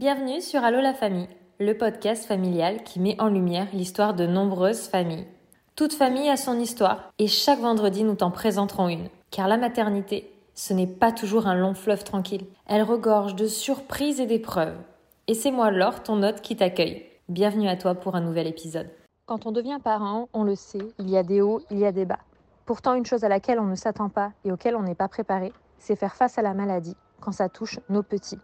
Bienvenue sur Allo la famille, le podcast familial qui met en lumière l'histoire de nombreuses familles. Toute famille a son histoire et chaque vendredi nous t'en présenterons une. Car la maternité, ce n'est pas toujours un long fleuve tranquille. Elle regorge de surprises et d'épreuves. Et c'est moi Laure, ton hôte, qui t'accueille. Bienvenue à toi pour un nouvel épisode. Quand on devient parent, on le sait, il y a des hauts, il y a des bas. Pourtant, une chose à laquelle on ne s'attend pas et auquel on n'est pas préparé, c'est faire face à la maladie quand ça touche nos petits.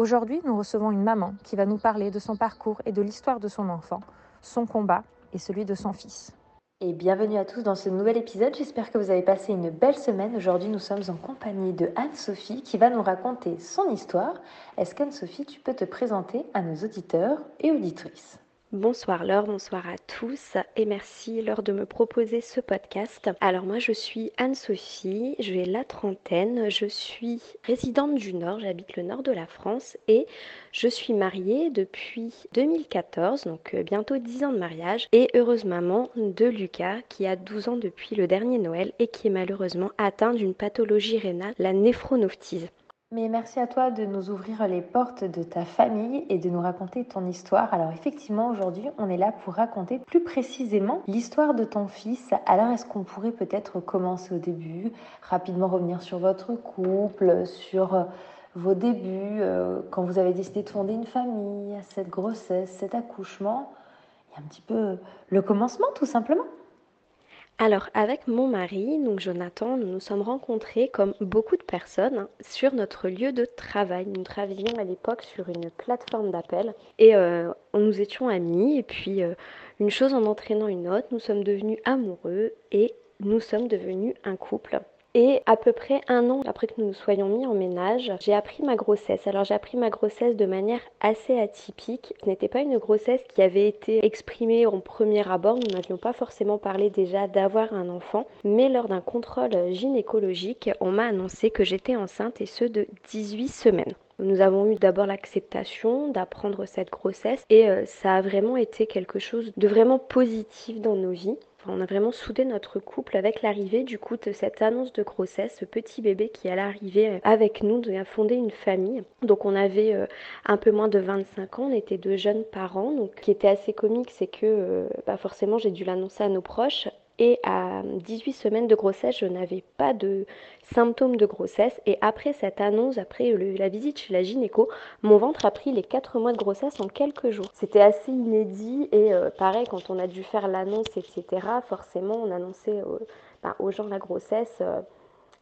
Aujourd'hui, nous recevons une maman qui va nous parler de son parcours et de l'histoire de son enfant, son combat et celui de son fils. Et bienvenue à tous dans ce nouvel épisode. J'espère que vous avez passé une belle semaine. Aujourd'hui, nous sommes en compagnie de Anne-Sophie qui va nous raconter son histoire. Est-ce qu'Anne-Sophie, tu peux te présenter à nos auditeurs et auditrices? Bonsoir Laure, bonsoir à tous et merci Laure de me proposer ce podcast. Alors moi je suis Anne-Sophie, j'ai la trentaine, je suis résidente du Nord, j'habite le nord de la France et je suis mariée depuis 2014, donc euh, bientôt 10 ans de mariage et heureuse maman de Lucas qui a 12 ans depuis le dernier Noël et qui est malheureusement atteint d'une pathologie rénale, la néphronophthise. Mais merci à toi de nous ouvrir les portes de ta famille et de nous raconter ton histoire. Alors effectivement, aujourd'hui, on est là pour raconter plus précisément l'histoire de ton fils. Alors est-ce qu'on pourrait peut-être commencer au début, rapidement revenir sur votre couple, sur euh, vos débuts, euh, quand vous avez décidé de fonder une famille, cette grossesse, cet accouchement, et un petit peu le commencement tout simplement alors avec mon mari, donc Jonathan, nous nous sommes rencontrés comme beaucoup de personnes sur notre lieu de travail. Nous travaillions à l'époque sur une plateforme d'appel et euh, nous étions amis et puis euh, une chose en entraînant une autre, nous sommes devenus amoureux et nous sommes devenus un couple. Et à peu près un an après que nous nous soyons mis en ménage, j'ai appris ma grossesse. Alors j'ai appris ma grossesse de manière assez atypique. Ce n'était pas une grossesse qui avait été exprimée en premier abord. Nous n'avions pas forcément parlé déjà d'avoir un enfant. Mais lors d'un contrôle gynécologique, on m'a annoncé que j'étais enceinte et ce de 18 semaines. Nous avons eu d'abord l'acceptation d'apprendre cette grossesse et euh, ça a vraiment été quelque chose de vraiment positif dans nos vies on a vraiment soudé notre couple avec l'arrivée du coup de cette annonce de grossesse, ce petit bébé qui allait arriver euh, avec nous, a fondé une famille. Donc on avait euh, un peu moins de 25 ans, on était deux jeunes parents. Donc ce qui était assez comique, c'est que euh, bah, forcément j'ai dû l'annoncer à nos proches et à 18 semaines de grossesse, je n'avais pas de symptômes de grossesse. Et après cette annonce, après la visite chez la gynéco, mon ventre a pris les 4 mois de grossesse en quelques jours. C'était assez inédit et euh, pareil, quand on a dû faire l'annonce, etc., forcément, on annonçait ben, aux gens la grossesse. Euh,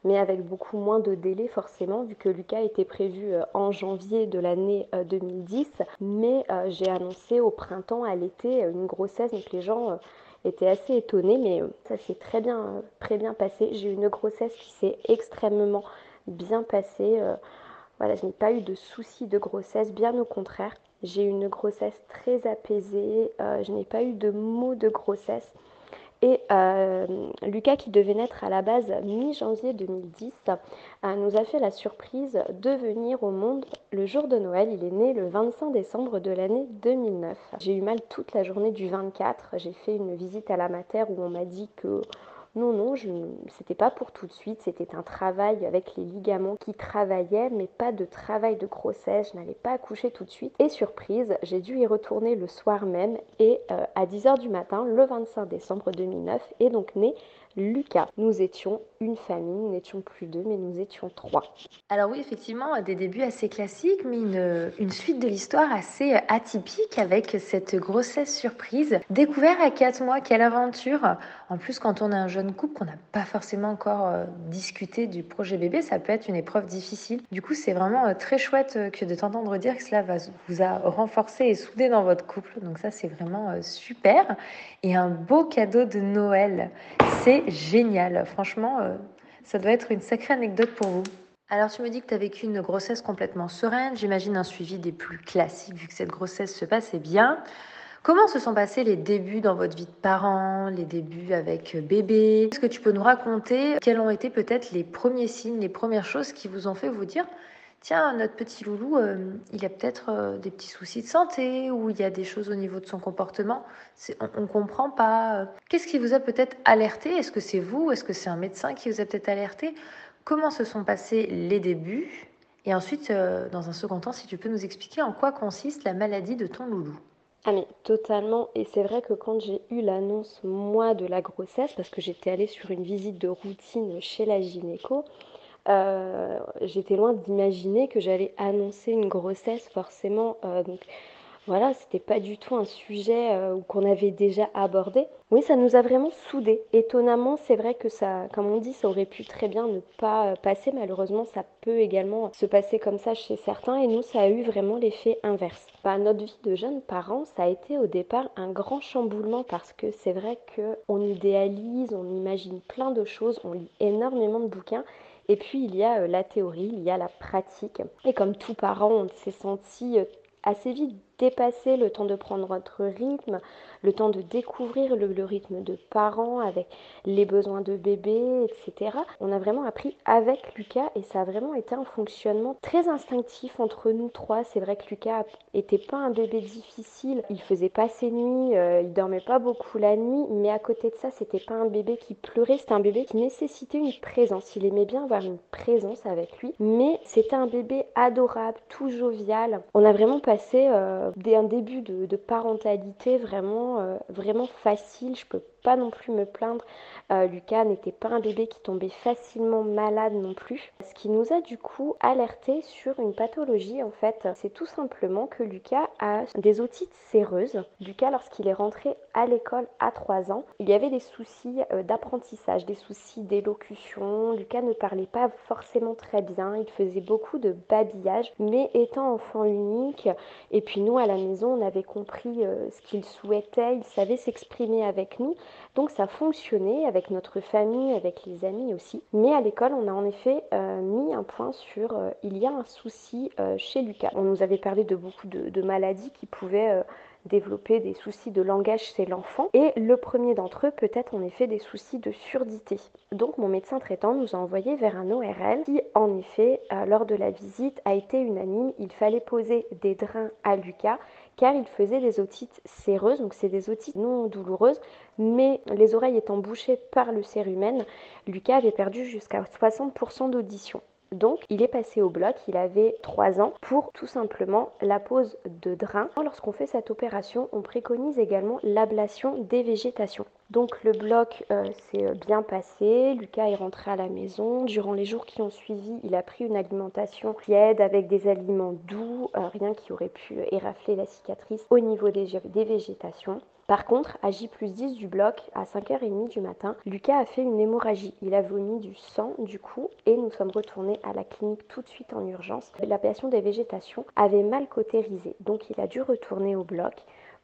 mais avec beaucoup moins de délai forcément, vu que Lucas était prévu euh, en janvier de l'année 2010. Mais j'ai annoncé au printemps, à l'été, une grossesse, donc les gens était assez étonnée, mais euh, ça s'est très bien, très bien passé. J'ai eu une grossesse qui s'est extrêmement bien passée. Euh, voilà, je n'ai pas eu de soucis de grossesse, bien au contraire. J'ai eu une grossesse très apaisée, euh, je n'ai pas eu de maux de grossesse. Et euh, Lucas, qui devait naître à la base mi-janvier 2010, euh, nous a fait la surprise de venir au monde le jour de Noël. Il est né le 25 décembre de l'année 2009. J'ai eu mal toute la journée du 24. J'ai fait une visite à la mater où on m'a dit que non, non, c'était pas pour tout de suite, c'était un travail avec les ligaments qui travaillaient, mais pas de travail de grossesse, je n'allais pas accoucher tout de suite. Et surprise, j'ai dû y retourner le soir même et euh, à 10h du matin, le 25 décembre 2009, est donc né Lucas. Nous étions une famille, nous n'étions plus deux, mais nous étions trois. Alors oui, effectivement, des débuts assez classiques, mais une, suite de l'histoire assez atypique avec cette grossesse surprise. Découvert à quatre mois, quelle aventure En plus, quand on est un jeune couple, qu'on n'a pas forcément encore euh, discuté du projet bébé, ça peut être une épreuve difficile. Du coup, c'est vraiment euh, très chouette euh, que de t'entendre dire que cela vous a renforcé et soudé dans votre couple. Donc ça, c'est vraiment super. Et un beau cadeau de Noël. C'est génial. Franchement, euh, ça doit être une sacrée anecdote pour vous. Alors tu me dis que tu as vécu une grossesse complètement sereine, j'imagine un suivi des plus classiques vu que cette grossesse se passait bien. Comment se sont passés les débuts dans votre vie de parents, les débuts avec bébé? Est-ce que tu peux nous raconter quels ont été peut-être les premiers signes, les premières choses qui vous ont fait vous dire tiens, notre petit loulou, euh, il a peut-être euh, des petits soucis de santé ou il y a des choses au niveau de son comportement, on ne comprend pas. Qu'est-ce qui vous a peut-être alerté? Est-ce que c'est vous? Est-ce que c'est un médecin qui vous a peut-être alerté? Comment se sont passés les débuts? Et ensuite, euh, dans un second temps, si tu peux nous expliquer en quoi consiste la maladie de ton loulou. Ah mais totalement, et c'est vrai que quand j'ai eu l'annonce, moi, de la grossesse, parce que j'étais allée sur une visite de routine chez la gynéco, euh, j'étais loin d'imaginer que j'allais annoncer une grossesse forcément. Euh, donc voilà, c'était pas du tout un sujet euh, qu'on avait déjà abordé. Oui, ça nous a vraiment soudés. Étonnamment, c'est vrai que ça, comme on dit, ça aurait pu très bien ne pas passer. Malheureusement, ça peut également se passer comme ça chez certains. Et nous, ça a eu vraiment l'effet inverse. Bah, notre vie de jeunes parents, ça a été au départ un grand chamboulement parce que c'est vrai qu'on idéalise, on imagine plein de choses, on lit énormément de bouquins. Et puis il y a euh, la théorie, il y a la pratique. Et comme tout parent, on s'est senti euh, assez vite dépasser le temps de prendre notre rythme, le temps de découvrir le, rythme de parents avec les besoins de bébé, etc. On a vraiment appris avec Lucas et ça a vraiment été un fonctionnement très instinctif entre nous trois. C'est vrai que Lucas était pas un bébé difficile, il faisait pas ses nuits, euh, il dormait pas beaucoup la nuit, mais à côté de ça, c'était pas un bébé qui pleurait, c'était un bébé qui nécessitait une présence. Il aimait bien avoir une présence avec lui, mais c'était un bébé adorable, tout jovial. On a vraiment passé euh, un début de, parentalité vraiment, euh, vraiment facile. Je peux pas non plus me plaindre. Euh, Lucas n'était pas un bébé qui tombait facilement malade non plus. Ce qui nous a du coup alerté sur une pathologie en fait, c'est tout simplement que Lucas a des otites séreuses. Lucas, lorsqu'il est rentré à l'école à 3 ans, il y avait des soucis euh, d'apprentissage, des soucis d'élocution. Lucas ne parlait pas forcément très bien, il faisait beaucoup de babillage, mais étant enfant unique, et puis nous à la maison, on avait compris euh, ce qu'il souhaitait, il savait s'exprimer avec nous. Donc ça fonctionnait avec notre famille, avec les amis aussi. Mais à l'école, on a en effet euh, mis un point sur euh, il y a un souci euh, chez Lucas. On nous avait parlé de beaucoup de, maladies qui pouvaient développer des soucis de langage chez l'enfant. Et le premier d'entre eux peut être en effet des soucis de surdité. Donc mon médecin traitant nous a envoyé vers un ORL qui en effet lors de la visite a été unanime. Il fallait poser des drains à Lucas car il faisait des otites séreuses, donc c'est des otites non douloureuses, mais les oreilles étant bouchées par le cérumen, Lucas avait perdu jusqu'à 60% d'audition. Donc, il est passé au bloc, il avait 3 ans, pour tout simplement la pose de drain. Lorsqu'on fait cette opération, on préconise également l'ablation des végétations. Donc, le bloc euh, s'est bien passé, Lucas est rentré à la maison. Durant les jours qui ont suivi, il a pris une alimentation tiède avec des aliments doux, euh, rien qui aurait pu érafler la cicatrice au niveau des végétations. Par contre, à J plus 10 du bloc, à 5h30 du matin, Lucas a fait une hémorragie. Il a vomi du sang du coup et nous sommes retournés à la clinique tout de suite en urgence. L'appellation des végétations avait mal cautérisé, donc il a dû retourner au bloc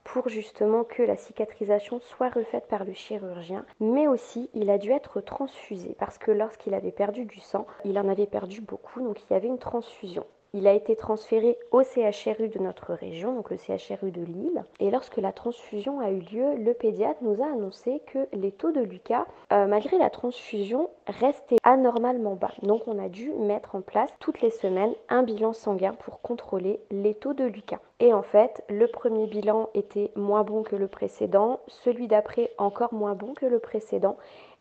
pour justement que la cicatrisation soit refaite par le chirurgien, mais aussi il a dû être transfusé parce que lorsqu'il avait perdu du sang, il en avait perdu beaucoup, donc il y avait une transfusion. Il a été transféré au CHRU de notre région, donc le CHRU de Lille. Et lorsque la transfusion a eu lieu, le pédiatre nous a annoncé que les taux de Lucas, euh, malgré la transfusion, restaient anormalement bas. Donc on a dû mettre en place toutes les semaines un bilan sanguin pour contrôler les taux de Lucas. Et en fait, le premier bilan était moins bon que le précédent, celui d'après encore moins bon que le précédent.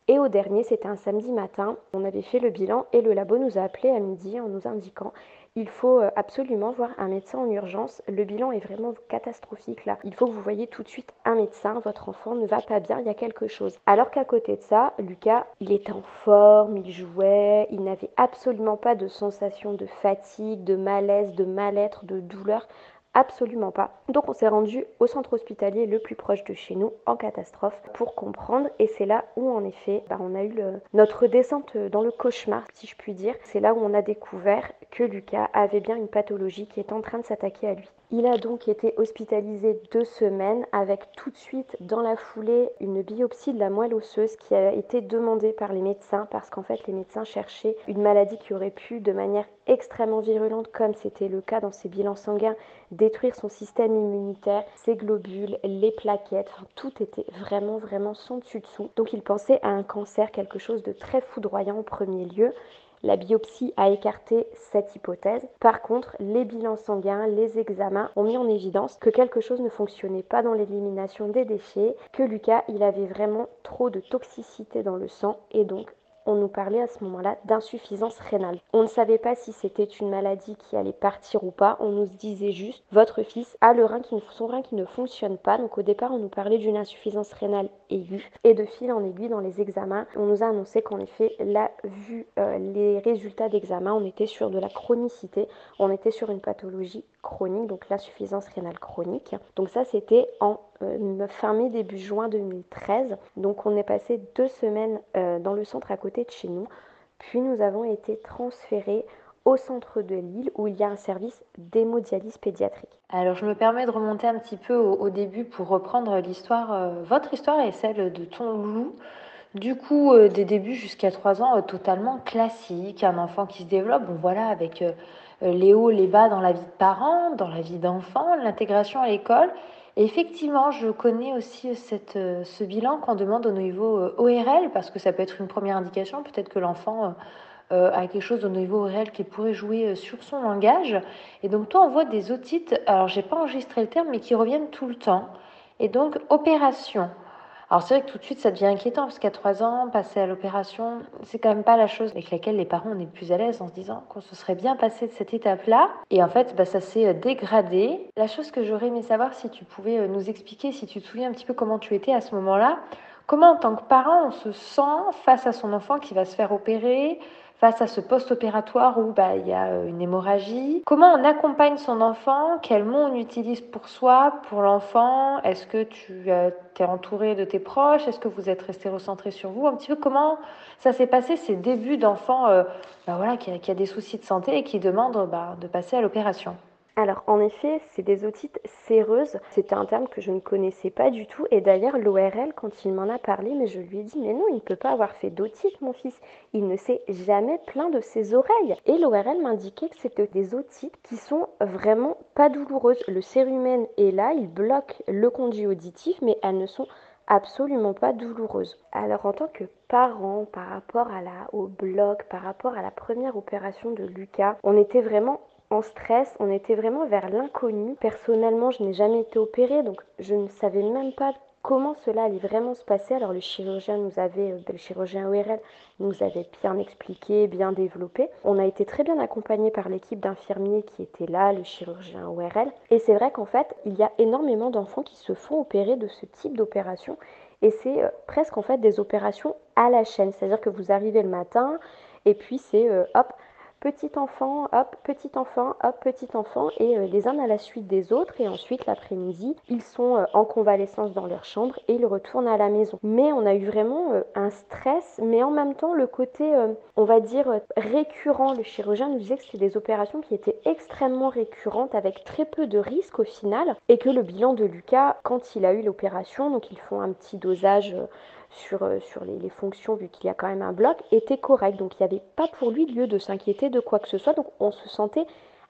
Et au dernier, c'était un samedi matin, on avait fait le bilan et le labo nous a appelé à midi en nous indiquant il faut euh, absolument voir un médecin en urgence. Le bilan est vraiment catastrophique là. Il faut que vous voyez tout de suite un médecin. Votre enfant ne va pas bien, il y a quelque chose. Alors qu'à côté de ça, Lucas, il était en forme, il jouait, il n'avait absolument pas de sensation de fatigue, de malaise, de mal-être, de douleur. Absolument pas. Donc on s'est rendu au centre hospitalier le plus proche de chez nous en catastrophe pour comprendre et c'est là où en effet bah, on a eu notre descente dans le cauchemar si je puis dire. C'est là où on a découvert que Lucas avait bien une pathologie qui est en train de s'attaquer à lui. Il a donc été hospitalisé deux semaines avec tout de suite dans la foulée une biopsie de la moelle osseuse qui a été demandée par les médecins parce qu'en fait les médecins cherchaient une maladie qui aurait pu de manière extrêmement virulente comme c'était le cas dans ses bilans sanguins détruire son système immunitaire, ses globules, les plaquettes, tout était vraiment vraiment son dessus dessous. Donc il pensait à un cancer, quelque chose de très foudroyant en premier lieu la biopsie a écarté cette hypothèse. Par contre, les bilans sanguins, les examens ont mis en évidence que quelque chose ne fonctionnait pas dans l'élimination des déchets, que Lucas, il avait vraiment trop de toxicité dans le sang et donc on nous parlait à ce moment-là d'insuffisance rénale. On ne savait pas si c'était une maladie qui allait partir ou pas. On nous disait juste, votre fils a le rein qui, son rein qui ne fonctionne pas. Donc au départ, on nous parlait d'une insuffisance rénale aiguë. Et de fil en aiguille, dans les examens, on nous a annoncé qu'en effet, vu euh, les résultats d'examen, on était sur de la chronicité. On était sur une pathologie chronique, donc l'insuffisance rénale chronique. Donc ça, c'était en euh, fin mai, début juin 2013. Donc on est passé deux semaines euh, dans le centre à côté de chez nous. Puis nous avons été transférés au centre de Lille où il y a un service d'hémodialyse pédiatrique. Alors je me permets de remonter un petit peu au, début pour reprendre l'histoire, euh, votre histoire et celle de ton loup. Du coup, des débuts jusqu'à 3 ans, totalement classique, un enfant qui se développe, bon voilà, avec les hauts, les bas dans la vie de parents, dans la vie d'enfant, l'intégration à l'école, effectivement, je connais aussi cette, euh, ce bilan qu'on demande au niveau euh, ORL, parce que ça peut être une première indication. Peut-être que l'enfant euh, a quelque chose au niveau ORL qui pourrait jouer sur son langage. Et donc, toi, on voit des otites, alors j'ai pas enregistré le terme, mais qui reviennent tout le temps. Et donc, opération. Alors c'est vrai que tout de suite ça devient inquiétant parce qu'à trois ans, passer à l'opération, c'est quand même pas la chose avec laquelle les parents on est plus à l'aise en se disant qu'on se serait bien passé de cette étape-là. Et en fait, bah, ça s'est euh, dégradé. La chose que j'aurais aimé savoir, si tu pouvais euh, nous expliquer, si tu te souviens un petit peu comment tu étais à ce moment-là, comment en tant que parent on se sent face à son enfant qui va se faire opérer, face à ce post-opératoire où bah, il y a euh, une hémorragie. Comment on accompagne son enfant? Quels mots on utilise pour soi, pour l'enfant? Est-ce que tu euh, es entouré de tes proches? Est-ce que vous êtes resté recentré sur vous? Un petit peu comment ça s'est passé ces débuts d'enfant euh, bah, voilà, qui a, des soucis de santé et qui demande bah, de passer à l'opération alors en effet, c'est des otites séreuses. C'était un terme que je ne connaissais pas du tout. Et d'ailleurs, l'ORL, quand il m'en a parlé, mais je lui ai dit, mais non, il ne peut pas avoir fait d'otite, mon fils. Il ne s'est jamais plaint de ses oreilles. Et l'ORL m'indiquait que c'était des otites qui sont vraiment pas douloureuses. Le cérumen est là, il bloque le conduit auditif, mais elles ne sont absolument pas douloureuses. Alors en tant que parent, par rapport à la, au bloc, par rapport à la première opération de Lucas, on était vraiment stress, on était vraiment vers l'inconnu. Personnellement, je n'ai jamais été opérée, donc je ne savais même pas comment cela allait vraiment se passer. Alors le chirurgien nous avait, euh, le chirurgien ORL nous avait bien expliqué, bien développé. On a été très bien accompagné par l'équipe d'infirmiers qui était là, le chirurgien ORL. Et c'est vrai qu'en fait, il y a énormément d'enfants qui se font opérer de ce type d'opération. Et c'est euh, presque en fait des opérations à la chaîne. C'est-à-dire que vous arrivez le matin et puis c'est euh, hop, petit enfant, hop, petit enfant, hop, petit enfant, et euh, les uns à la suite des autres. Et ensuite, l'après-midi, ils sont euh, en convalescence dans leur chambre et ils retournent à la maison. Mais on a eu vraiment euh, un stress, mais en même temps, le côté, on va dire, récurrent. Le chirurgien nous disait que c'était des opérations qui étaient extrêmement récurrentes avec très peu de risques au final. Et que le bilan de Lucas, quand il a eu l'opération, donc ils font un petit dosage sur, euh, sur les, fonctions, vu qu'il y a quand même un bloc, était correct. Donc il n'y avait pas pour lui lieu de s'inquiéter de quoi que ce soit. Donc on se sentait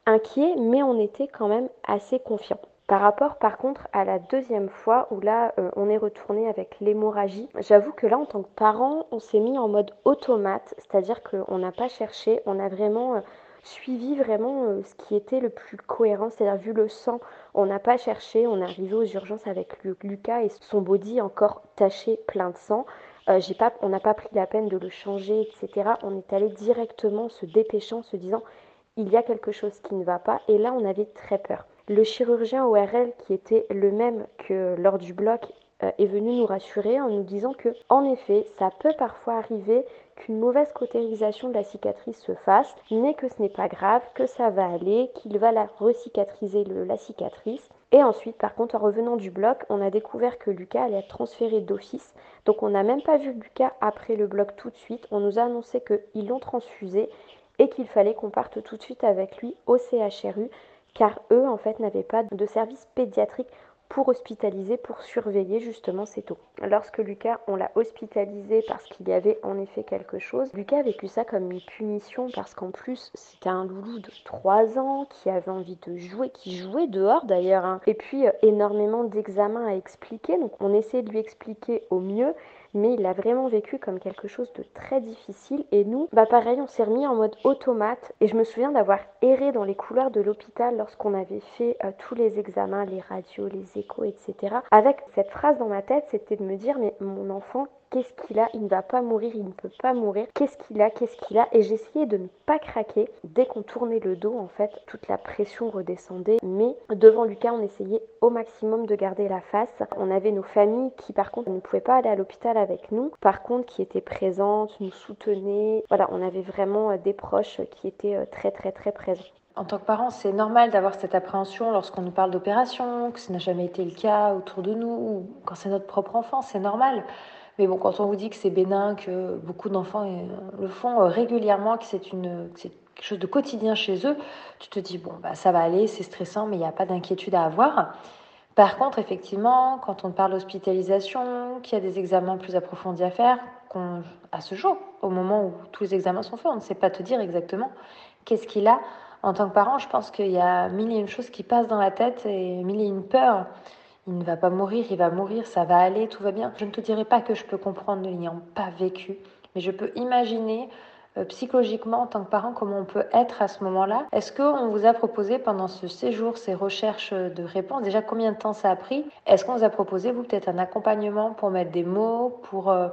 inquiet, mais on était quand même assez confiant. Par rapport par contre à la deuxième fois où là euh, on est retourné avec l'hémorragie, j'avoue que là en tant que parent on s'est mis en mode automate, c'est-à-dire qu'on n'a pas cherché, on a vraiment euh, suivi vraiment ce qui était le plus cohérent, c'est-à-dire vu le sang, on n'a pas cherché, on est arrivé aux urgences avec Lucas et son body encore taché plein de sang. Euh, on n'a pas pris la peine de le changer, etc. On est allé directement se dépêchant, se disant il y a quelque chose qui ne va pas. Et là, on avait très peur. Le chirurgien ORL, qui était le même que lors du bloc, euh, est venu nous rassurer en nous disant que, en effet, ça peut parfois arriver qu'une mauvaise cautérisation de la cicatrice se fasse, mais que ce n'est pas grave, que ça va aller, qu'il va la recicatriser la cicatrice. Et ensuite, par contre, en revenant du bloc, on a découvert que Lucas allait être transféré d'office. Donc on n'a même pas vu Lucas après le bloc tout de suite. On nous a annoncé qu'ils l'ont transfusé et qu'il fallait qu'on parte tout de suite avec lui au CHRU car eux en fait n'avaient pas de service pédiatrique pour hospitaliser, pour surveiller justement ces taux. Lorsque Lucas, on l'a hospitalisé parce qu'il y avait en effet quelque chose, Lucas a vécu ça comme une punition parce qu'en plus c'était un loulou de 3 ans qui avait envie de jouer, qui jouait dehors d'ailleurs, hein. et puis euh, énormément d'examens à expliquer, donc on essaie de lui expliquer au mieux, mais il l'a vraiment vécu comme quelque chose de très difficile. Et nous, bah pareil, on s'est remis en mode automate. Et je me souviens d'avoir erré dans les couloirs de l'hôpital lorsqu'on avait fait euh, tous les examens, les radios, les échos, etc. Avec cette phrase dans ma tête, c'était de me dire, mais mon enfant, qu'est-ce qu'il a? Il ne va pas mourir, il ne peut pas mourir. Qu'est-ce qu'il a? Qu'est-ce qu'il a? Et j'essayais de ne pas craquer. Dès qu'on tournait le dos, en fait, toute la pression redescendait. Mais devant Lucas, on essayait au maximum de garder la face. On avait nos familles qui, par contre, ne pouvaient pas aller à l'hôpital avec nous. Par contre, qui étaient présentes, nous soutenaient. Voilà, on avait vraiment euh, des proches qui étaient euh, très, très, très présents. En tant que parent, c'est normal d'avoir cette appréhension lorsqu'on nous parle d'opération, que ce n'a jamais été le cas autour de nous, ou quand c'est notre propre enfant, c'est normal. Mais bon, quand on vous dit que c'est bénin, que beaucoup d'enfants euh, le font euh, régulièrement, que c'est une quelque chose de quotidien chez eux, tu te dis bon bah ça va aller, c'est stressant, mais il n'y a pas d'inquiétude à avoir. Par contre, effectivement, quand on parle d'hospitalisation, qu'il y a des examens plus approfondis à faire, à ce jour, au moment où tous les examens sont faits, on ne sait pas te dire exactement qu'est-ce qu'il a. En tant que parent, je pense qu'il y a mille et une choses qui passent dans la tête et mille et une peurs il ne va pas mourir, il va mourir, ça va aller, tout va bien. Je ne te dirai pas que je peux comprendre ne l'ayant pas vécu, mais je peux imaginer euh, psychologiquement en tant que parent comment on peut être à ce moment-là. Est-ce qu'on vous a proposé pendant ce séjour, ces recherches de réponses, déjà combien de temps ça a pris? Est-ce qu'on vous a proposé, vous, peut-être un accompagnement pour mettre des mots, pour euh,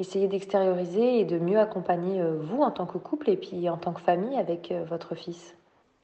essayer d'extérioriser et de mieux accompagner euh, vous en tant que couple et puis en tant que famille avec votre fils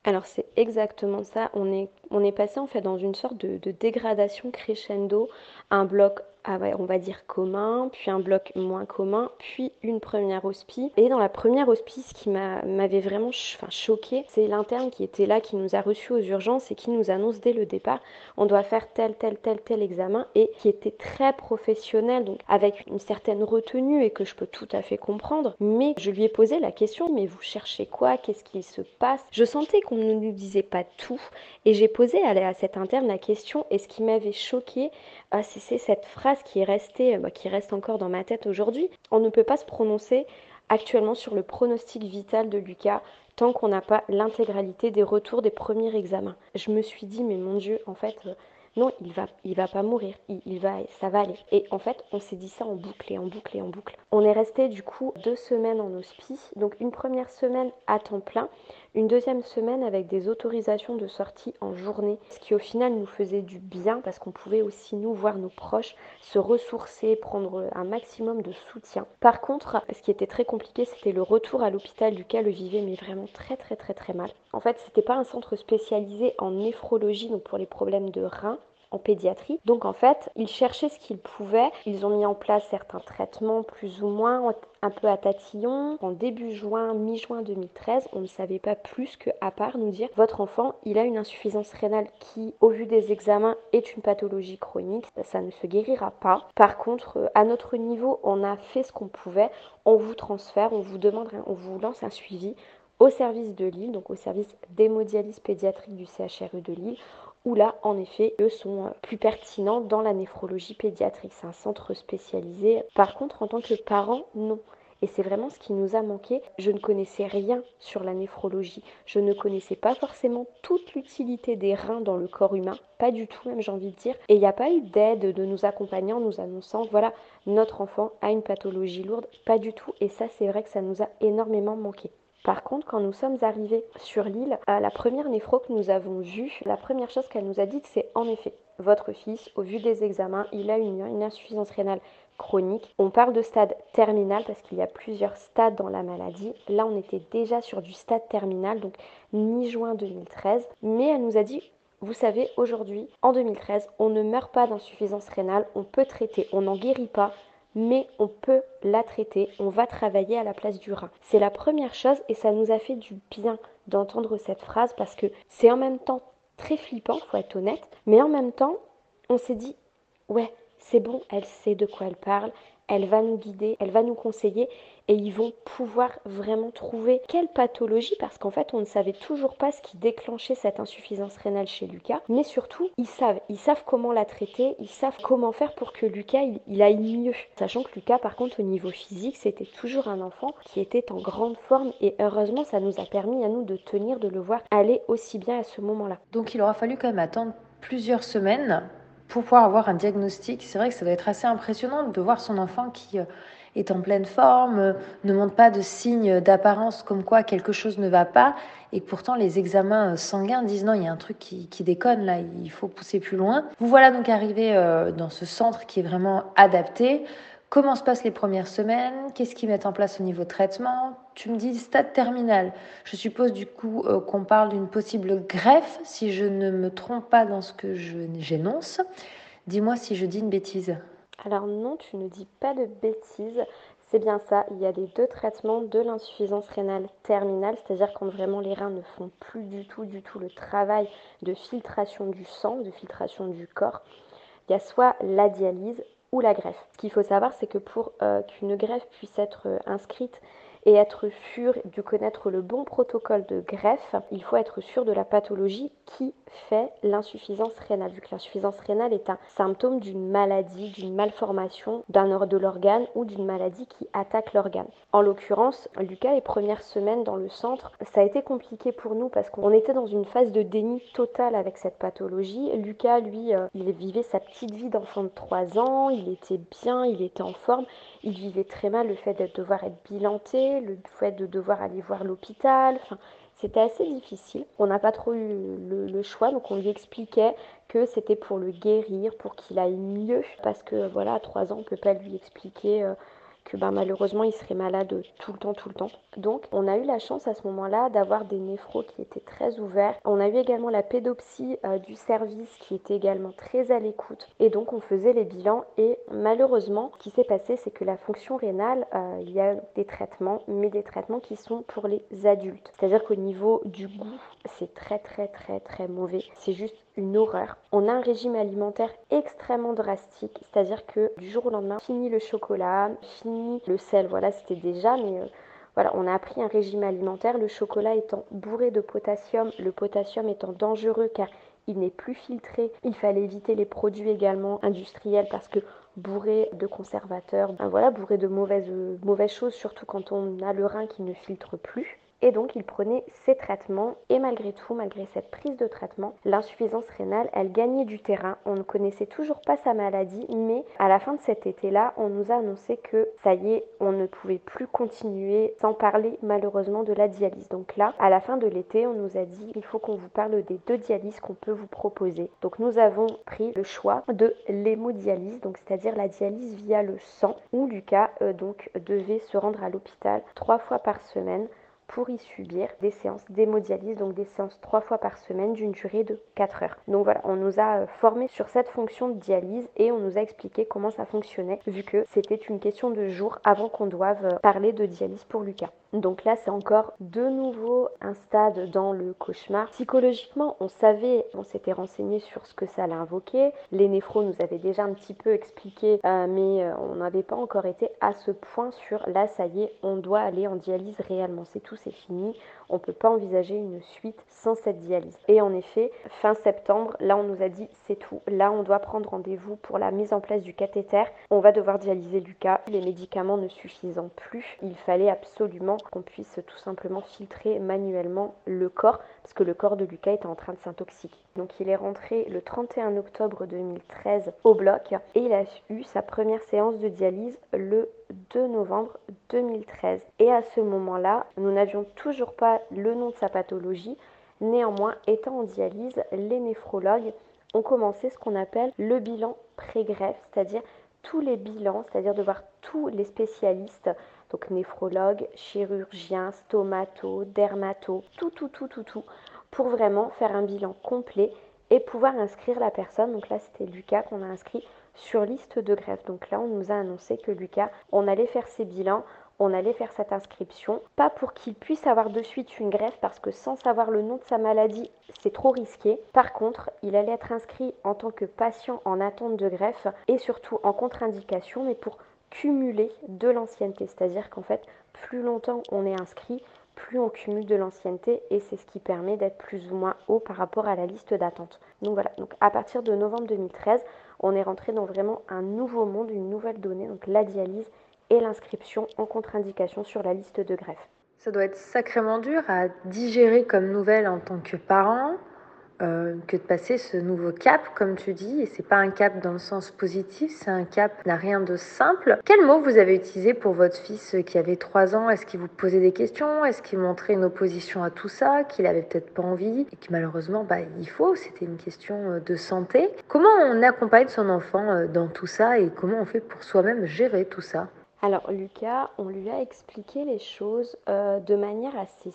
alors c'est exactement ça. On est, on est passé en fait dans une sorte de, de dégradation crescendo, un bloc ah on va dire commun, puis un bloc moins commun, puis une première hospice. Et dans la première hospice qui m'avait vraiment enfin, choqué, c'est l'interne qui était là, qui nous a reçus aux urgences et qui nous annonce dès le départ, on doit faire tel, tel, tel, tel examen, et qui était très professionnel, donc avec une certaine retenue et que je peux tout à fait comprendre. Mais je lui ai posé la question, mais vous cherchez quoi? Qu'est-ce qui se passe? Je sentais qu'on ne nous disait pas tout, et j'ai posé à, à cette interne la question, et ce qui m'avait choqué, ah, c'est cette phrase qui est bah, qui reste encore dans ma tête aujourd'hui. On ne peut pas se prononcer actuellement sur le pronostic vital de Lucas tant qu'on n'a pas l'intégralité des retours des premiers examens. Je me suis dit, mais mon Dieu, en fait, euh, non, il va, il va pas mourir, il, va, ça va aller. Et en fait, on s'est dit ça en boucle et en boucle et en boucle. On est resté du coup deux semaines en hospice, donc une première semaine à temps plein, une deuxième semaine avec des autorisations de sortie en journée, ce qui au final nous faisait du bien parce qu'on pouvait aussi nous voir nos proches se ressourcer, prendre un maximum de soutien. Par contre, ce qui était très compliqué, c'était le retour à l'hôpital. Lucas le vivait mais vraiment très très très très mal. En fait, c'était pas un centre spécialisé en néphrologie, donc pour les problèmes de reins, en pédiatrie. Donc en fait, ils cherchaient ce qu'ils pouvaient. Ils ont mis en place certains traitements plus ou moins un peu à tatillon. En début juin, mi-juin 2013, on ne savait pas plus que à part nous dire votre enfant, il a une insuffisance rénale qui, au vu des examens, est une pathologie chronique. Ça ne se guérira pas. Par contre, euh, à notre niveau, on a fait ce qu'on pouvait. On vous transfère, on vous demande, on vous lance un suivi au service de Lille, donc au service d'hémodialyse pédiatrique du CHRU de Lille, où là, en effet, eux sont euh, plus pertinents dans la néphrologie pédiatrique. C'est un centre spécialisé. Par contre, en tant que parent, non. Et c'est vraiment ce qui nous a manqué. Je ne connaissais rien sur la néphrologie. Je ne connaissais pas forcément toute l'utilité des reins dans le corps humain. Pas du tout, même j'ai envie de dire. Et il n'y a pas eu d'aide de nous accompagner en nous annonçant, voilà, notre enfant a une pathologie lourde. Pas du tout. Et ça, c'est vrai que ça nous a énormément manqué. Par contre, quand nous sommes arrivés sur l'île, la première néphro que nous avons vue, la première chose qu'elle nous a dite, c'est en effet, votre fils, au vu des examens, il a une, une insuffisance rénale chronique. On parle de stade terminal parce qu'il y a plusieurs stades dans la maladie. Là, on était déjà sur du stade terminal, donc mi-juin 2013. Mais elle nous a dit, vous savez, aujourd'hui, en 2013, on ne meurt pas d'insuffisance rénale, on peut traiter, on n'en guérit pas, mais on peut la traiter, on va travailler à la place du rein. C'est la première chose et ça nous a fait du bien d'entendre cette phrase parce que c'est en même temps très flippant, faut être honnête, mais en même temps, on s'est dit ouais, c'est bon, elle sait de quoi elle parle, elle va nous guider, elle va nous conseiller et ils vont pouvoir vraiment trouver quelle pathologie parce qu'en fait on ne savait toujours pas ce qui déclenchait cette insuffisance rénale chez Lucas. Mais surtout ils savent. Ils savent comment la traiter. Ils savent comment faire pour que Lucas il, aille mieux. Sachant que Lucas par contre au niveau physique c'était toujours un enfant qui était en grande forme et heureusement ça nous a permis à nous de tenir de le voir aller aussi bien à ce moment là donc il aura fallu quand même attendre plusieurs semaines pour pouvoir avoir un diagnostic. C'est vrai que ça doit être assez impressionnant de voir son enfant qui euh, est en pleine forme, ne montre pas de signes d'apparence comme quoi quelque chose ne va pas, et pourtant les examens sanguins disent non, il y a un truc qui, déconne là, il faut pousser plus loin. Vous voilà donc arrivé euh, dans ce centre qui est vraiment adapté. Comment se passent les premières semaines? Qu'est-ce qu'ils mettent en place au niveau traitement? Tu me dis stade terminal. Je suppose du coup euh, qu'on parle d'une possible greffe, si je ne me trompe pas dans ce que j'énonce. Dis-moi si je dis une bêtise. Alors non, tu ne dis pas de bêtises. C'est bien ça, il y a les deux traitements de l'insuffisance rénale terminale, c'est-à-dire quand vraiment les reins ne font plus du tout, du tout le travail de filtration du sang, de filtration du corps. Il y a soit la dialyse ou la greffe. Ce qu'il faut savoir, c'est que pour euh, qu'une greffe puisse être euh, inscrite et être sûr de connaître le bon protocole de greffe, il faut être sûr de la pathologie qui fait l'insuffisance rénale. Vu que l'insuffisance rénale est un symptôme d'une maladie, d'une malformation d'un de l'organe ou d'une maladie qui attaque l'organe. En l'occurrence, Lucas, les premières semaines dans le centre, ça a été compliqué pour nous parce qu'on était dans une phase de déni total avec cette pathologie. Lucas, lui, euh, il vivait sa petite vie d'enfant de 3 ans, il était bien, il était en forme, il vivait très mal le fait de devoir être bilanté, le fait de devoir aller voir l'hôpital. Enfin, c'était assez difficile. On n'a pas trop eu le, choix, donc on lui expliquait que c'était pour le guérir, pour qu'il aille mieux. Parce que voilà, à 3 ans, on ne peut pas lui expliquer euh, que ben, malheureusement il serait malade tout le temps, tout le temps. Donc on a eu la chance à ce moment-là d'avoir des néphros qui étaient très ouverts. On a eu également la pédopsie euh, du service qui était également très à l'écoute. Et donc on faisait les bilans et malheureusement ce qui s'est passé c'est que la fonction rénale, euh, il y a des traitements, mais des traitements qui sont pour les adultes. C'est-à-dire qu'au niveau du goût, c'est très très très très mauvais. C'est juste une horreur. On a un régime alimentaire extrêmement drastique, c'est-à-dire que du jour au lendemain, fini le chocolat, fini le sel, voilà, c'était déjà, mais euh, voilà, on a appris un régime alimentaire, le chocolat étant bourré de potassium, le potassium étant dangereux car il n'est plus filtré. Il fallait éviter les produits également industriels parce que bourré de conservateurs, voilà, bourré de mauvaises, mauvaises choses, surtout quand on a le rein qui ne filtre plus. Et donc, il prenait ces traitements. Et malgré tout, malgré cette prise de traitement, l'insuffisance rénale, elle gagnait du terrain. On ne connaissait toujours pas sa maladie, mais à la fin de cet été-là, on nous a annoncé que ça y est, on ne pouvait plus continuer sans parler malheureusement de la dialyse. Donc là, à la fin de l'été, on nous a dit il faut qu'on vous parle des deux dialyses qu'on peut vous proposer. Donc nous avons pris le choix de l'hémodialyse, donc c'est-à-dire la dialyse via le sang, où Lucas euh, donc devait se rendre à l'hôpital trois fois par semaine pour y subir des séances d'hémodialyse, donc des séances trois fois par semaine d'une durée de 4 heures. Donc voilà, on nous a euh, formés sur cette fonction de dialyse et on nous a expliqué comment ça fonctionnait, vu que c'était une question de jour avant qu'on doive euh, parler de dialyse pour Lucas. Donc là, c'est encore de nouveau un stade dans le cauchemar. Psychologiquement, on savait, on s'était renseigné sur ce que ça allait invoquer. Les néphros nous avaient déjà un petit peu expliqué, euh, mais on n'avait pas encore été à ce point sur là, ça y est, on doit aller en dialyse réellement. C'est tout c'est fini. On ne peut pas envisager une suite sans cette dialyse. Et en effet, fin septembre, là on nous a dit c'est tout. Là on doit prendre rendez-vous pour la mise en place du cathéter. On va devoir dialyser Lucas. Les médicaments ne suffisant plus, il fallait absolument qu'on puisse tout simplement filtrer manuellement le corps parce que le corps de Lucas était en train de s'intoxiquer. Donc il est rentré le 31 octobre 2013 au bloc et il a eu sa première séance de dialyse le 2 novembre 2013. Et à ce moment-là, nous n'avions toujours pas le nom de sa pathologie. Néanmoins, étant en dialyse, les néphrologues ont commencé ce qu'on appelle le bilan pré-greffe, c'est-à-dire tous les bilans, c'est-à-dire de voir tous les spécialistes, donc néphrologues, chirurgiens, stomato, dermato, tout, tout, tout, tout, tout, pour vraiment faire un bilan complet et pouvoir inscrire la personne. Donc là, c'était Lucas qu'on a inscrit sur liste de greffe. Donc là, on nous a annoncé que Lucas, on allait faire ses bilans, on allait faire cette inscription, pas pour qu'il puisse avoir de suite une greffe, parce que sans savoir le nom de sa maladie, c'est trop risqué. Par contre, il allait être inscrit en tant que patient en attente de greffe et surtout en contre-indication, mais pour cumuler de l'ancienneté. C'est-à-dire qu'en fait, plus longtemps on est inscrit, plus on cumule de l'ancienneté et c'est ce qui permet d'être plus ou moins haut par rapport à la liste d'attente. Donc voilà, donc à partir de novembre 2013, on est rentré dans vraiment un nouveau monde, une nouvelle donnée, donc la dialyse et l'inscription en contre-indication sur la liste de greffe. Ça doit être sacrément dur à digérer comme nouvelle en tant que parent, euh, que de passer ce nouveau cap, comme tu dis. Et c'est pas un cap dans le sens positif, c'est un cap n'a rien de simple. Quel mot vous avez utilisé pour votre fils qui avait 3 ans? Est-ce qu'il vous posait des questions? Est-ce qu'il montrait une opposition à tout ça Qu'il avait peut-être pas envie Et que malheureusement, bah, il faut, c'était une question euh, de santé. Comment on accompagne son enfant euh, dans tout ça et comment on fait pour soi-même gérer tout ça? Alors Lucas, on lui a expliqué les choses de manière assez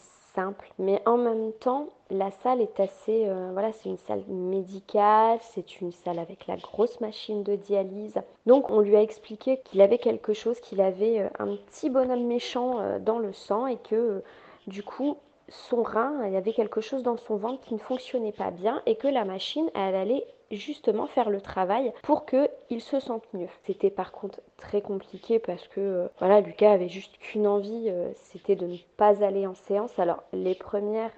Mais en même temps, la salle est assez. Euh, voilà, c'est une salle médicale, c'est une salle avec la grosse machine de dialyse. Donc, on lui a expliqué qu'il avait quelque chose, qu'il avait euh, un petit bonhomme méchant euh, dans le sang et que du coup, son rein, il y avait quelque chose dans son ventre qui ne fonctionnait pas bien et que la machine, elle allait justement faire le travail pour qu'il se sente mieux. C'était par contre très compliqué parce que euh, Lucas avait juste qu'une envie, euh, c'était de ne pas aller en séance. Alors les premières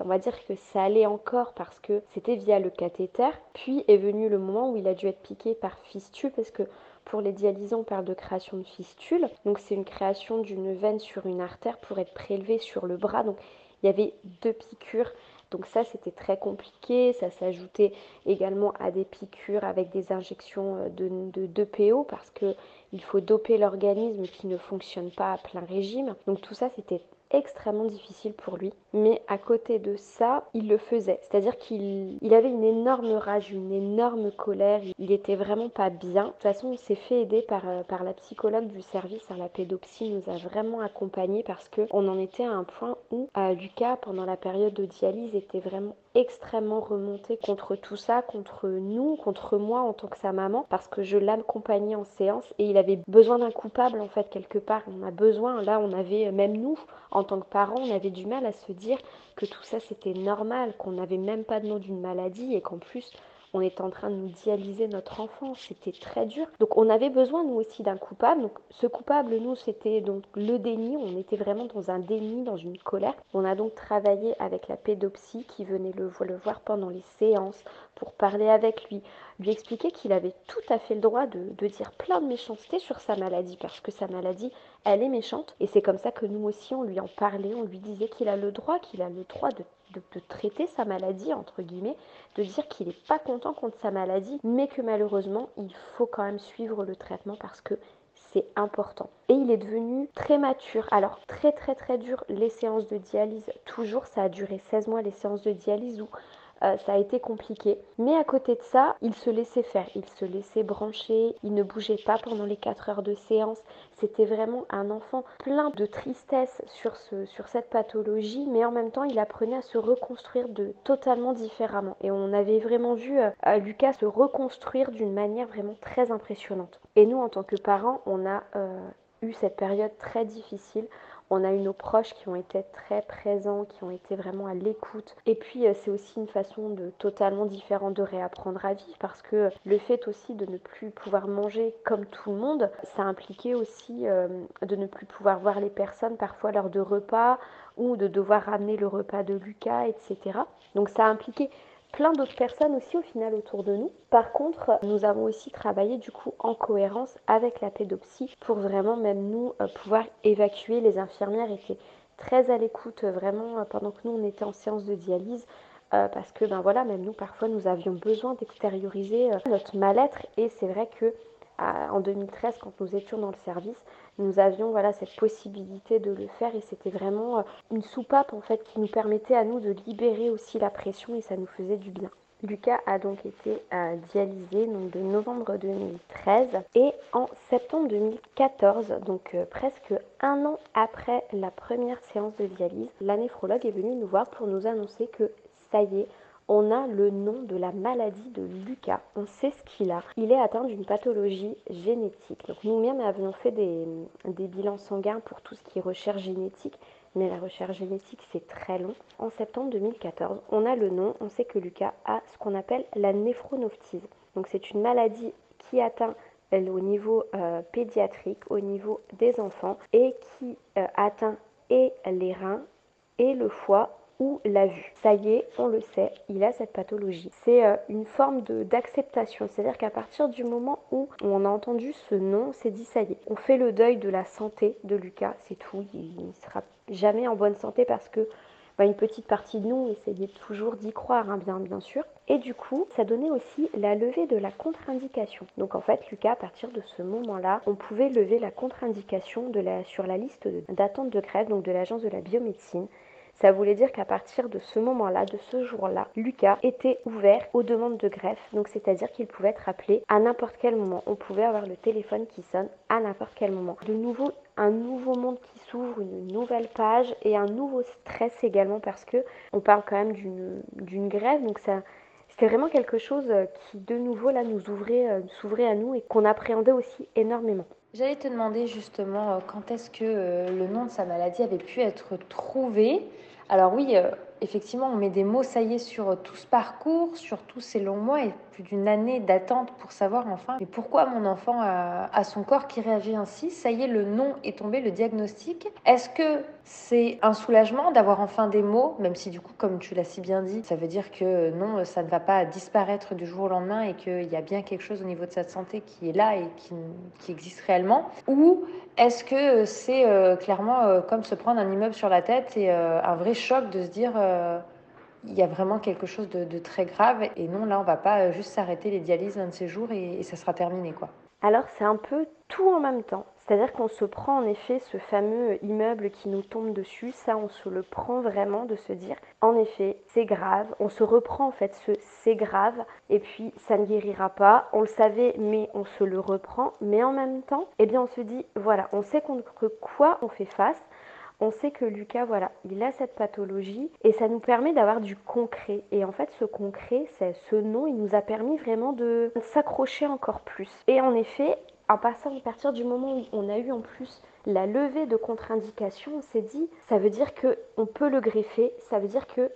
on va dire que ça allait encore parce que c'était via le cathéter. Puis est venu le moment où il a dû être piqué par fistule parce que pour les dialysants, on parle de création de fistule. Donc c'est une création d'une veine sur une artère pour être prélevée sur le bras. Donc il y avait deux piqûres. Donc ça, c'était très compliqué. Ça s'ajoutait également à des piqûres avec des injections euh, de, de, PO parce qu'il faut doper l'organisme qui ne fonctionne pas à plein régime. Donc tout ça, c'était extrêmement difficile pour lui. Mais à côté de ça, il le faisait. C'est-à-dire qu'il il avait une énorme rage, une énorme colère. Il était vraiment pas bien. De toute façon, il s'est fait aider par, euh, la psychologue du service. à la pédopsie nous a vraiment accompagnés parce qu'on en était à un point où euh, Lucas, pendant la période de dialyse, était vraiment extrêmement remonté contre tout ça, contre nous, contre moi en tant que sa maman, parce que je l'accompagnais en séance et il avait besoin d'un coupable en fait quelque part. On a besoin, là on avait, même nous, en tant que parents, on avait du mal à se dire que tout ça c'était normal, qu'on n'avait même pas de nom d'une maladie et qu'en plus on était en train de nous dialyser notre enfant, c'était très dur. Donc on avait besoin nous aussi d'un coupable. Donc ce coupable nous c'était donc le déni, on était vraiment dans un déni, dans une colère. On a donc travaillé avec la pédopsie qui venait le, voir pendant les séances pour parler avec lui, lui expliquer qu'il avait tout à fait le droit de, de dire plein de méchanceté sur sa maladie parce que sa maladie elle est méchante et c'est comme ça que nous aussi on lui en parlait, on lui disait qu'il a le droit, qu'il a le droit de de, traiter sa maladie, entre guillemets, de dire qu'il n'est pas content contre sa maladie, mais que malheureusement, il faut quand même suivre le traitement parce que c'est important. Et il est devenu très mature. Alors très très très dur les séances de dialyse. Toujours, ça a duré 16 mois les séances de dialyse où euh, ça a été compliqué. Mais à côté de ça, il se laissait faire, il se laissait brancher, il ne bougeait pas pendant les 4 heures de séance. C'était vraiment un enfant plein de tristesse sur, ce, sur cette pathologie, mais en même temps, il apprenait à se reconstruire de totalement différemment. Et on avait vraiment vu euh, Lucas se reconstruire d'une manière vraiment très impressionnante. Et nous, en tant que parents, on a euh, eu cette période très difficile on a eu nos proches qui ont été très présents, qui ont été vraiment à l'écoute. Et puis euh, c'est aussi une façon de totalement différente de réapprendre à vivre parce que le fait aussi de ne plus pouvoir manger comme tout le monde, ça impliquait aussi euh, de ne plus pouvoir voir les personnes parfois lors de repas ou de devoir ramener le repas de Lucas, etc. Donc ça a impliqué plein d'autres personnes aussi au final autour de nous. Par contre, nous avons aussi travaillé du coup en cohérence avec la pédopsie pour vraiment même nous euh, pouvoir évacuer. Les infirmières étaient très à l'écoute euh, vraiment euh, pendant que nous on était en séance de dialyse. parce que ben voilà, même nous parfois nous avions besoin d'extérioriser notre mal-être et c'est vrai que en 2013 quand nous étions dans le service, nous avions voilà cette possibilité de le faire et c'était vraiment euh, une soupape en fait qui nous permettait à nous de libérer aussi la pression et ça nous faisait du bien. Lucas a donc été euh, dialysé de novembre 2013 et en septembre 2014, donc euh, presque un an après la première séance de dialyse, la néphrologue est venue nous voir pour nous annoncer que ça y est, on a le nom de la maladie de Lucas. On sait ce qu'il a. Il est atteint d'une pathologie génétique. Donc nous-mêmes avions fait des, bilans sanguins pour tout ce qui est recherche génétique. Mais la recherche génétique, c'est très long. En septembre 2014, on a le nom, on sait que Lucas a ce qu'on appelle la néphronophthise. Donc c'est une maladie qui atteint au niveau euh, pédiatrique, au niveau des enfants, et qui euh, atteint et les reins et le foie la vue. Ça y est, on le sait, il a cette pathologie. C'est euh, une forme d'acceptation, c'est-à-dire qu'à partir du moment où on a entendu ce nom, on s'est dit ça y est, on fait le deuil de la santé de Lucas, c'est tout, il ne sera jamais en bonne santé parce que une petite partie de nous essayait toujours d'y croire, hein, bien, bien sûr. Et du coup, ça donnait aussi la levée de la contre-indication. Donc en fait, Lucas, à partir de ce moment-là, on pouvait lever la contre-indication sur la liste d'attente de grève, donc de l'agence de la biomédecine. Ça voulait dire qu'à partir de ce moment-là, de ce jour-là, Lucas était ouvert aux demandes de greffe. Donc c'est-à-dire qu'il pouvait être appelé à n'importe quel moment. On pouvait avoir le téléphone qui sonne à n'importe quel moment. De nouveau, un nouveau monde qui s'ouvre, une nouvelle page et un nouveau stress également parce que on parle quand même d'une grève. Donc ça, c'était vraiment quelque chose qui de nouveau là nous ouvrait, euh, s'ouvrait à nous et qu'on appréhendait aussi énormément. J'allais te demander justement euh, quand est-ce que euh, le nom de sa maladie avait pu être trouvé? Alors oui, euh, effectivement, on met des mots, ça y est, sur tout ce parcours, sur tous ces longs mois plus d'une année d'attente pour savoir enfin pourquoi mon enfant a, son corps qui réagit ainsi. Ça y est, le nom est tombé, le diagnostic. Est-ce que c'est un soulagement d'avoir enfin des mots, même si du coup, comme tu l'as si bien dit, ça veut dire que non, ça ne va pas disparaître du jour au lendemain et qu'il y a bien quelque chose au niveau de sa santé qui est là et qui, qui existe réellement? Ou est-ce que c'est euh, clairement euh, comme se prendre un immeuble sur la tête et euh, un vrai choc de se dire il y a vraiment quelque chose de, très grave et non, là, on va pas juste s'arrêter les dialyses un de ces jours et, ça sera terminé, quoi. Alors, c'est un peu tout en même temps. C'est-à-dire qu'on se prend en effet ce fameux immeuble qui nous tombe dessus, ça on se le prend vraiment de se dire en effet c'est grave, on se reprend en fait ce c'est grave. Et puis ça ne guérira pas, on le savait mais on se le reprend, mais en même temps eh bien on se dit voilà on sait contre quoi on fait face, on sait que Lucas, voilà, il a cette pathologie et ça nous permet d'avoir du concret. Et en fait, ce concret, c'est ce nom, il nous a permis vraiment de s'accrocher encore plus. Et en effet, à partir du moment où on a eu en plus la levée de contre-indication, on s'est dit, ça veut dire que on peut le greffer, ça veut dire que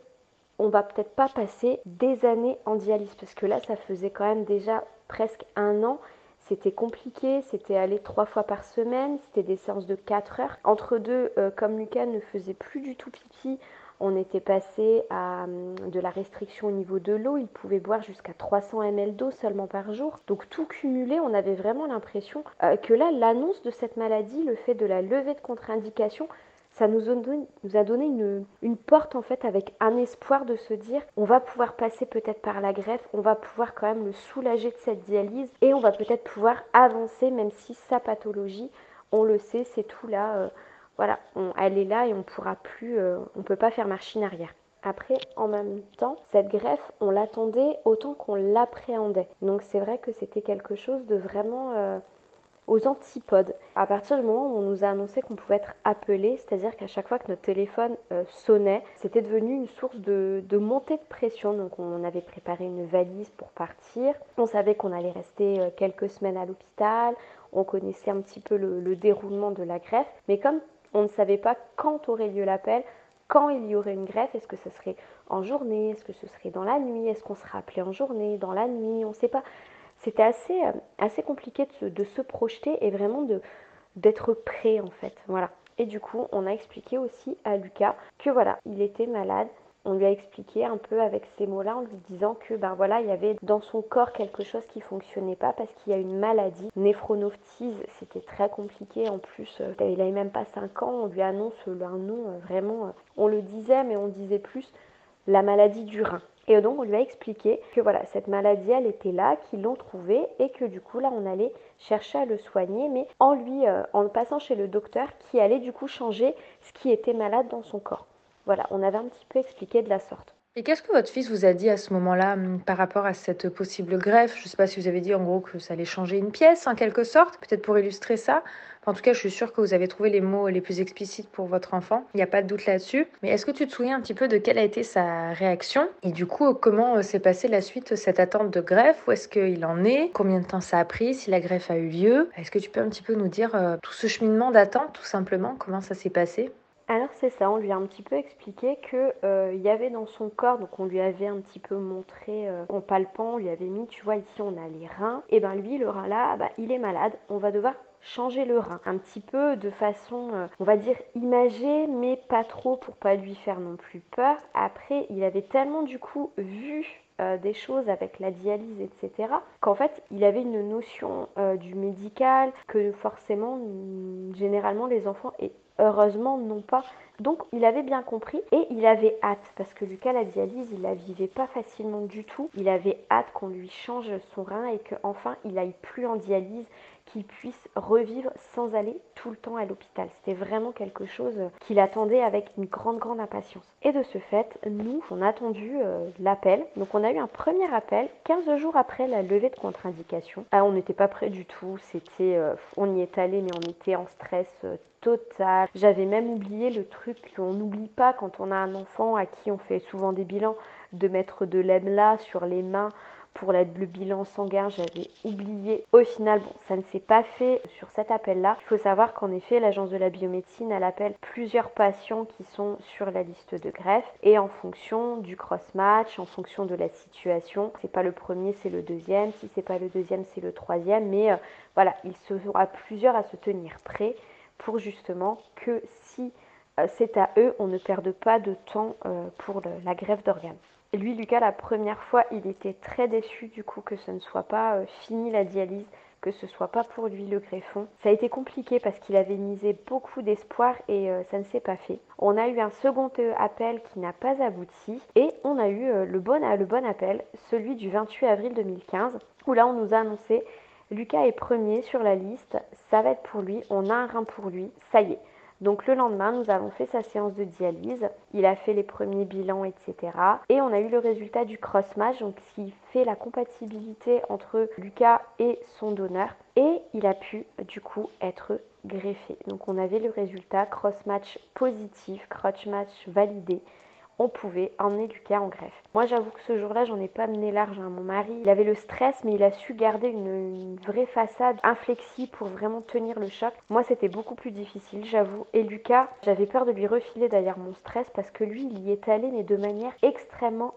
on va peut-être pas passer des années en dialyse parce que là, ça faisait quand même déjà presque un an c'était compliqué, c'était aller trois fois par semaine, c'était des séances de 4 heures. Entre deux, euh, comme Lucas ne faisait plus du tout pipi, on était passé à hum, de la restriction au niveau de l'eau. Il pouvait boire jusqu'à 300 ml d'eau seulement par jour. Donc tout cumulé, on avait vraiment l'impression euh, que là, l'annonce de cette maladie, le fait de la levée de contre-indication, ça nous a donné, une, porte en fait avec un espoir de se dire on va pouvoir passer peut-être par la greffe, on va pouvoir quand même le soulager de cette dialyse et on va peut-être pouvoir avancer même si sa pathologie, on le sait, c'est tout là, euh, voilà, elle est là et on pourra plus, euh, on peut pas faire machine arrière. Après, en même temps, cette greffe, on l'attendait autant qu'on l'appréhendait. Donc c'est vrai que c'était quelque chose de vraiment euh, aux antipodes. À partir du moment où on nous a annoncé qu'on pouvait être appelé, c'est-à-dire qu'à chaque fois que notre téléphone euh, sonnait, c'était devenu une source de, montée de pression. Donc on avait préparé une valise pour partir. On savait qu'on allait rester euh, quelques semaines à l'hôpital. On connaissait un petit peu le, déroulement de la greffe. Mais comme on ne savait pas quand aurait lieu l'appel, quand il y aurait une greffe, est-ce que ce serait en journée, est-ce que ce serait dans la nuit, est-ce qu'on sera appelé en journée, dans la nuit, on ne sait pas c'était assez, euh, compliqué de se, projeter et vraiment d'être prêt en fait. Voilà. Et du coup, on a expliqué aussi à Lucas que voilà, il était malade. On lui a expliqué un peu avec ces mots-là en lui disant que ben voilà, il y avait dans son corps quelque chose qui fonctionnait pas parce qu'il y a une maladie, néphronophthise, c'était très compliqué en plus. Euh, il avait même pas 5 ans, on lui annonce un nom euh, vraiment on le disait mais on disait plus la maladie du rein. Et donc on lui a expliqué que voilà, cette maladie, elle était là, qu'ils l'ont trouvée et que du coup là, on allait chercher à le soigner, mais en lui, euh, en passant chez le docteur qui allait du coup changer ce qui était malade dans son corps. Voilà, on avait un petit peu expliqué de la sorte. Et qu'est-ce que votre fils vous a dit à ce moment-là hum, par rapport à cette possible greffe? Je ne sais pas si vous avez dit en gros que ça allait changer une pièce en quelque sorte, peut-être pour illustrer ça. En tout cas, je suis sûre que vous avez trouvé les mots les plus explicites pour votre enfant. Il n'y a pas de doute là-dessus. Mais est-ce que tu te souviens un petit peu de quelle a été sa réaction Et du coup, comment euh, s'est passée la suite, cette attente de greffe? Où est-ce qu'il en est? Combien de temps ça a pris? Si la greffe a eu lieu? Est-ce que tu peux un petit peu nous dire euh, tout ce cheminement d'attente, tout simplement Comment ça s'est passé? Alors c'est ça, on lui a un petit peu expliqué que euh, il y avait dans son corps, donc on lui avait un petit peu montré en palpant, on lui avait mis, tu vois ici on a les reins, et ben lui le rein là, bah, il est malade, on va devoir changer le rein. Un petit peu de façon, euh, on va dire, imagée, mais pas trop pour pas lui faire non plus peur. Après, il avait tellement du coup vu euh, des choses avec la dialyse, etc., qu'en fait, il avait une notion euh, du médical que forcément, généralement, les enfants, et heureusement, n'ont pas. Donc il avait bien compris et il avait hâte parce que Lucas la dialyse il la vivait pas facilement du tout. Il avait hâte qu'on lui change son rein et qu'enfin il aille plus en dialyse qu'il puisse revivre sans aller tout le temps à l'hôpital. C'était vraiment quelque chose qu'il attendait avec une grande, grande impatience. Et de ce fait, nous, on a attendu euh, l'appel. Donc on a eu un premier appel 15 jours après la levée de contre-indication. Ah, on n'était pas prêt du tout. C'était, euh, on y est allé, mais on était en stress euh, total. J'avais même oublié le truc qu'on n'oublie pas quand on a un enfant à qui on fait souvent des bilans, de mettre de l'EMLA sur les mains pour le bilan sanguin, j'avais oublié. Au final, bon, ça ne s'est pas fait sur cet appel-là. Il faut savoir qu'en effet, l'agence de la biomédecine, elle appelle plusieurs patients qui sont sur la liste de greffe et en fonction du cross-match, en fonction de la situation, c'est pas le premier, c'est le deuxième. Si c'est pas le deuxième, c'est le troisième. Mais euh, voilà, il sera plusieurs à se tenir prêts pour justement que si c'est à eux, on ne perde pas de temps euh, pour la greffe d'organes. Lui, Lucas, la première fois, il était très déçu du coup que ce ne soit pas euh, fini la dialyse, que ce soit pas pour lui le greffon. Ça a été compliqué parce qu'il avait misé beaucoup d'espoir et euh, ça ne s'est pas fait. On a eu un second euh, appel qui n'a pas abouti et on a eu le, bon, le bon appel, celui du 28 avril 2015, où là on nous a annoncé Lucas est premier sur la liste, ça va être pour lui, on a un rein pour lui, ça y est. Donc le lendemain, nous avons fait sa séance de dialyse. Il a fait les premiers bilans, etc. Et on a eu le résultat du cross-match, donc qui fait la compatibilité entre Lucas et son donneur. Et il a pu du coup être greffé. Donc on avait le résultat cross-match positif, cross-match validé on pouvait emmener Lucas en greffe. Moi, j'avoue que ce jour-là, j'en ai pas mené large. à Mon mari, il avait le stress, mais il a su garder une, vraie façade inflexible pour vraiment tenir le choc. Moi, c'était beaucoup plus difficile, j'avoue. Et Lucas, j'avais peur de lui refiler d'ailleurs mon stress parce que lui, il y est allé, mais de manière extrêmement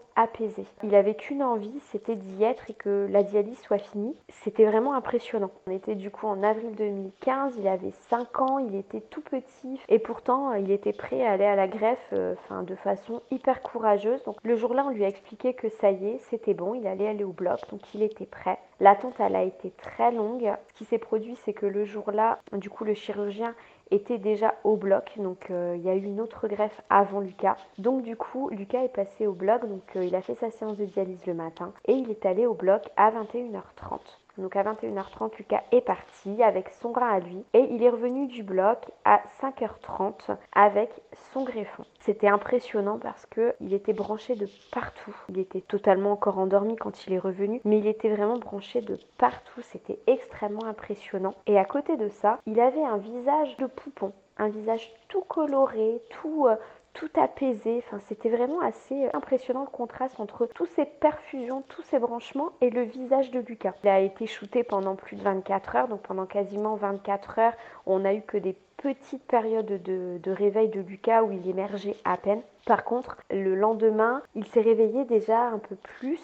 Il avait qu'une envie, c'était d'y être et que la dialyse soit finie. C'était vraiment impressionnant. On était du coup en avril 2015, il avait 5 ans, il était tout petit et pourtant, il était prêt à aller à la greffe, euh, de façon hyper courageuse. Donc le jour-là, on lui a expliqué que ça y est, c'était bon, il allait aller au bloc, donc il était prêt. L'attente, elle a été très longue. Ce qui s'est produit, c'est que le jour-là, du coup, le chirurgien était déjà au bloc, donc euh, il y a eu une autre greffe avant Lucas. Donc du coup, Lucas est passé au bloc, donc euh, il a fait sa séance de dialyse le matin et il est allé au bloc à 21h30. Donc à 21h30, Lucas est parti avec son grain à lui et il est revenu du bloc à 5h30 avec son greffon. C'était impressionnant parce que il était branché de partout. Il était totalement encore endormi quand il est revenu, mais il était vraiment branché de partout. C'était extrêmement impressionnant. Et à côté de ça, il avait un visage de poupon, un visage tout coloré, tout euh, tout apaisé. Enfin, c'était vraiment assez euh, impressionnant le contraste entre tous ces perfusions, tous ces branchements et le visage de Lucas. Il a été shooté pendant plus de 24 heures, donc pendant quasiment 24 heures, on n'a eu que des petites périodes de, réveil de Lucas où il émergeait à peine. Par contre, le lendemain, il s'est réveillé déjà un peu plus.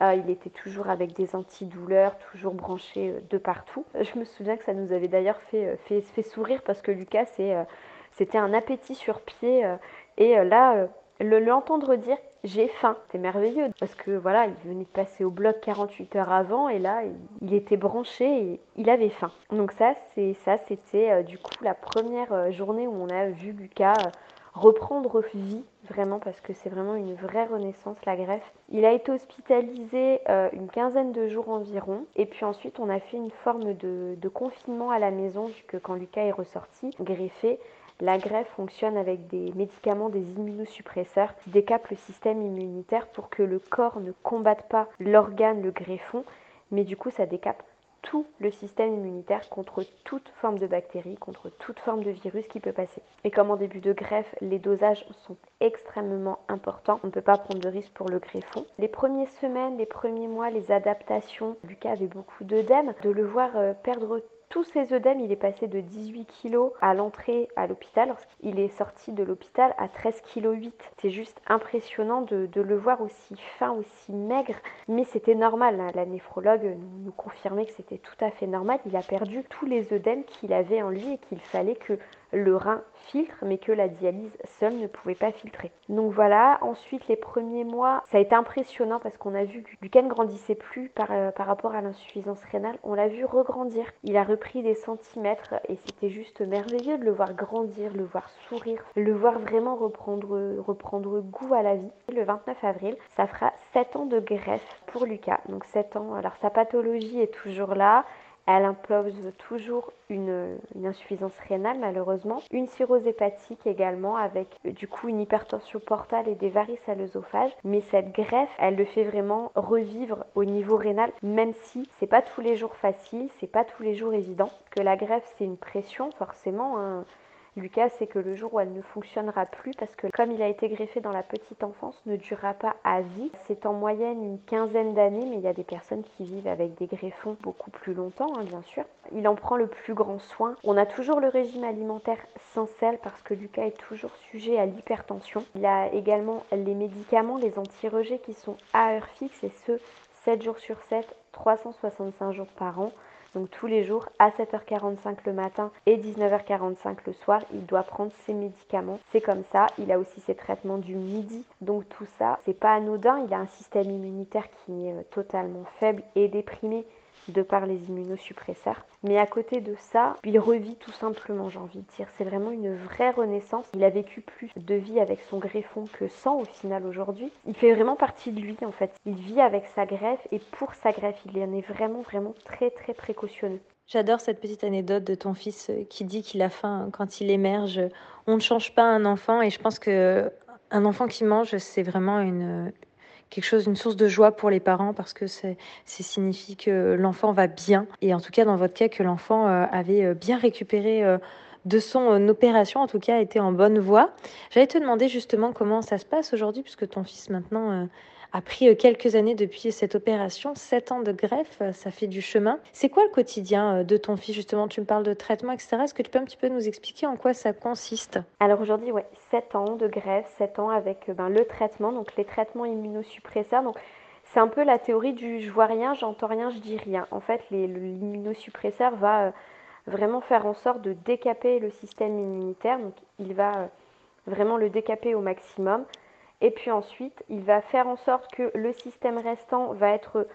Euh, il était toujours avec des antidouleurs, toujours branché euh, de partout. Je me souviens que ça nous avait d'ailleurs fait, fait, fait, sourire parce que Lucas, c'était un appétit sur pied. Et euh, là, euh, l'entendre dire j'ai faim, c'est merveilleux parce que voilà, il venait de passer au bloc 48 heures avant et là, il était branché et il avait faim. Donc ça, c'est ça, c'était euh, du coup la première journée où on a vu Lucas reprendre vie vraiment parce que c'est vraiment une vraie renaissance la greffe. Il a été hospitalisé une quinzaine de jours environ et puis ensuite on a fait une forme de, de confinement à la maison vu que quand Lucas est ressorti greffé, la greffe fonctionne avec des médicaments, des immunosuppresseurs qui décapent le système immunitaire pour que le corps ne combatte pas l'organe, le greffon, mais du coup ça décape tout le système immunitaire contre toute forme de bactérie, contre toute forme de virus qui peut passer. Et comme en début de greffe, les dosages sont extrêmement importants, on ne peut pas prendre de risque pour le greffon. Les premières semaines, les premiers mois, les adaptations, Lucas avait beaucoup d'œdèmes, de le voir euh, perdre tous ces œdèmes, il est passé de 18 kg à l'entrée à l'hôpital. Il est sorti de l'hôpital à 13 kg 8. C'est juste impressionnant de, le voir aussi fin, aussi maigre. Mais c'était normal. Hein. La néphrologue nous confirmait que c'était tout à fait normal. Il a perdu tous les œdèmes qu'il avait en lui et qu'il fallait que le rein filtre, mais que la dialyse seule ne pouvait pas filtrer. Donc voilà, ensuite les premiers mois, ça a été impressionnant parce qu'on a vu que Lucas ne grandissait plus par, euh, par rapport à l'insuffisance rénale. On l'a vu regrandir. Il a repris des centimètres et c'était juste merveilleux de le voir grandir, le voir sourire, le voir vraiment reprendre, reprendre goût à la vie. Le 29 avril, ça fera 7 ans de greffe pour Lucas. Donc 7 ans, alors sa pathologie est toujours là. Elle impose toujours une, insuffisance rénale malheureusement, une cirrhose hépatique également avec euh, du coup une hypertension portale et des varices à l'œsophage. Mais cette greffe, elle le fait vraiment revivre au niveau rénal, même si c'est pas tous les jours facile, c'est pas tous les jours évident. Que la greffe c'est une pression forcément. Hein. Lucas, c'est que le jour où elle ne fonctionnera plus, parce que comme il a été greffé dans la petite enfance, ne durera pas à vie. C'est en moyenne une quinzaine d'années, mais il y a des personnes qui vivent avec des greffons beaucoup plus longtemps, hein, bien sûr. Il en prend le plus grand soin. On a toujours le régime alimentaire sans sel parce que Lucas est toujours sujet à l'hypertension. Il a également les médicaments, les anti-rejets qui sont à heure fixe et ce, 7 jours sur 7, 365 jours par an. Donc tous les jours à 7h45 le matin et 19h45 le soir, il doit prendre ses médicaments. C'est comme ça. Il a aussi ses traitements du midi. Donc tout ça, c'est pas anodin. Il a un système immunitaire qui est euh, totalement faible et déprimé de par les immunosuppresseurs. Mais à côté de ça, il revit tout simplement, j'ai envie de dire. C'est vraiment une vraie renaissance. Il a vécu plus de vie avec son greffon que sans au final aujourd'hui. Il fait vraiment partie de lui en fait. Il vit avec sa greffe et pour sa greffe, il en est vraiment, vraiment très, très précautionneux. J'adore cette petite anecdote de ton fils euh, qui dit qu'il a faim quand il émerge. On ne change pas un enfant et je pense que un enfant qui mange, c'est vraiment une, quelque chose, une source de joie pour les parents parce que c'est signifie que l'enfant va bien. Et en tout cas, dans votre cas, que l'enfant euh, avait euh, bien récupéré euh, de son opération, en tout cas, était en bonne voie. J'allais te demander justement comment ça se passe aujourd'hui, puisque ton fils maintenant a pris euh, quelques années depuis cette opération, 7 ans de greffe, euh, ça fait du chemin. C'est quoi le quotidien euh, de ton fils justement? Tu me parles de traitement, etc. Est-ce que tu peux un petit peu nous expliquer en quoi ça consiste? Alors aujourd'hui, ouais, 7 ans de greffe, 7 ans avec ben, le traitement, donc les traitements immunosuppresseurs. Donc c'est un peu la théorie du je vois rien, j'entends rien, je dis rien. En fait, l'immunosuppresseur va vraiment faire en sorte de décaper le système immunitaire. Donc il va vraiment le décaper au maximum. Et puis ensuite, il va faire en sorte que le système restant va être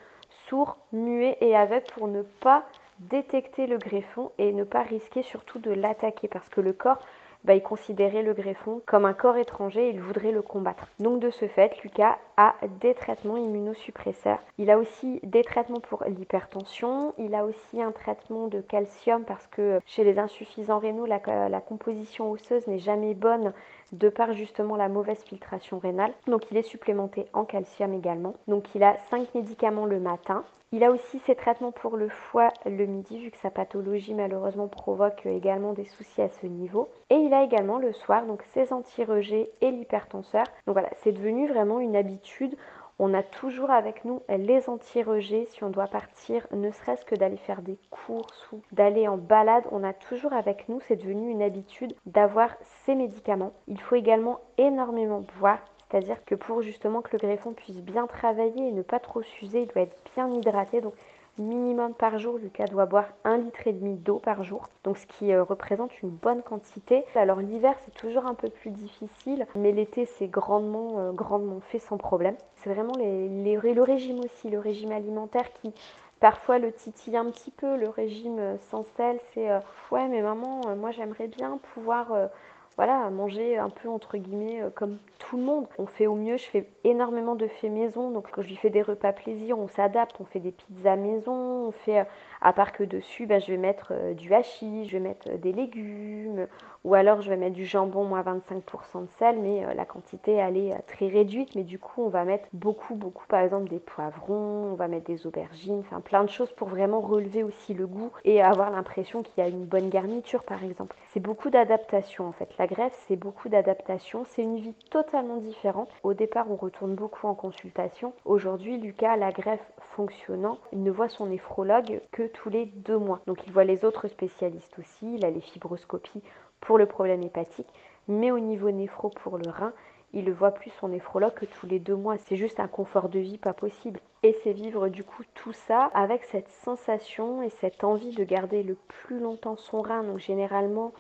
sourd, muet et aveugle pour ne pas détecter le greffon et ne pas risquer surtout de l'attaquer parce que le corps va il considérer le greffon comme un corps étranger et il voudrait le combattre. Donc de ce fait, Lucas a des traitements immunosuppresseurs. Il a aussi des traitements pour l'hypertension, il a aussi un traitement de calcium parce que chez les insuffisants rénaux, la composition osseuse n'est jamais bonne de par justement la mauvaise filtration rénale. Donc il est supplémenté en calcium également. Donc il a 5 médicaments le matin. Il a aussi ses traitements pour le foie le midi, vu que sa pathologie malheureusement provoque également des soucis à ce niveau. Et il a également le soir donc ses anti-rejets et l'hypertenseur. Donc voilà, c'est devenu vraiment une habitude. On a toujours avec nous les anti-rejets si on doit partir, ne serait-ce que d'aller faire des courses ou d'aller en balade. On a toujours avec nous, c'est devenu une habitude d'avoir ces médicaments. Il faut également énormément boire. C'est-à-dire que pour justement que le greffon puisse bien travailler et ne pas trop s'user, il doit être bien hydraté. Donc minimum par jour, Lucas doit boire un litre et demi d'eau par jour, donc ce qui euh, représente une bonne quantité. Alors l'hiver c'est toujours un peu plus difficile, mais l'été c'est grandement, euh, grandement fait sans problème. C'est vraiment le régime aussi, le régime alimentaire qui parfois le titille un petit peu. Le régime euh, sans sel, c'est ouais mais maman, moi j'aimerais bien pouvoir voilà, manger un peu entre guillemets euh, comme tout le monde. On fait au mieux, je fais énormément de faits maison, donc je lui fais des repas plaisir, on s'adapte, on fait des pizzas maison, on fait, euh, à part que dessus, ben, je vais mettre euh, du hachis, je vais mettre des légumes, ou alors je vais mettre du jambon moins 25% de sel, mais la quantité elle est très réduite, mais du coup on va mettre beaucoup, beaucoup, par exemple des poivrons, on va mettre des aubergines, enfin plein de choses pour vraiment relever aussi le goût et avoir l'impression qu'il y a une bonne garniture par exemple. C'est beaucoup d'adaptation en fait. La greffe, c'est beaucoup d'adaptation. C'est une vie totalement différente. Au départ, on retourne beaucoup en consultation. Aujourd'hui, Lucas, la greffe fonctionnant, il ne voit son néphrologue que tous les deux mois. Donc, il voit les autres spécialistes aussi. Il a les fibroscopies pour le problème hépatique. Mais au niveau néphro pour le rein, il ne voit plus son néphrologue que tous les deux mois. C'est juste un confort de vie pas possible. Et c'est vivre du coup tout ça avec cette sensation et cette envie de garder le plus longtemps son rein. Donc généralement,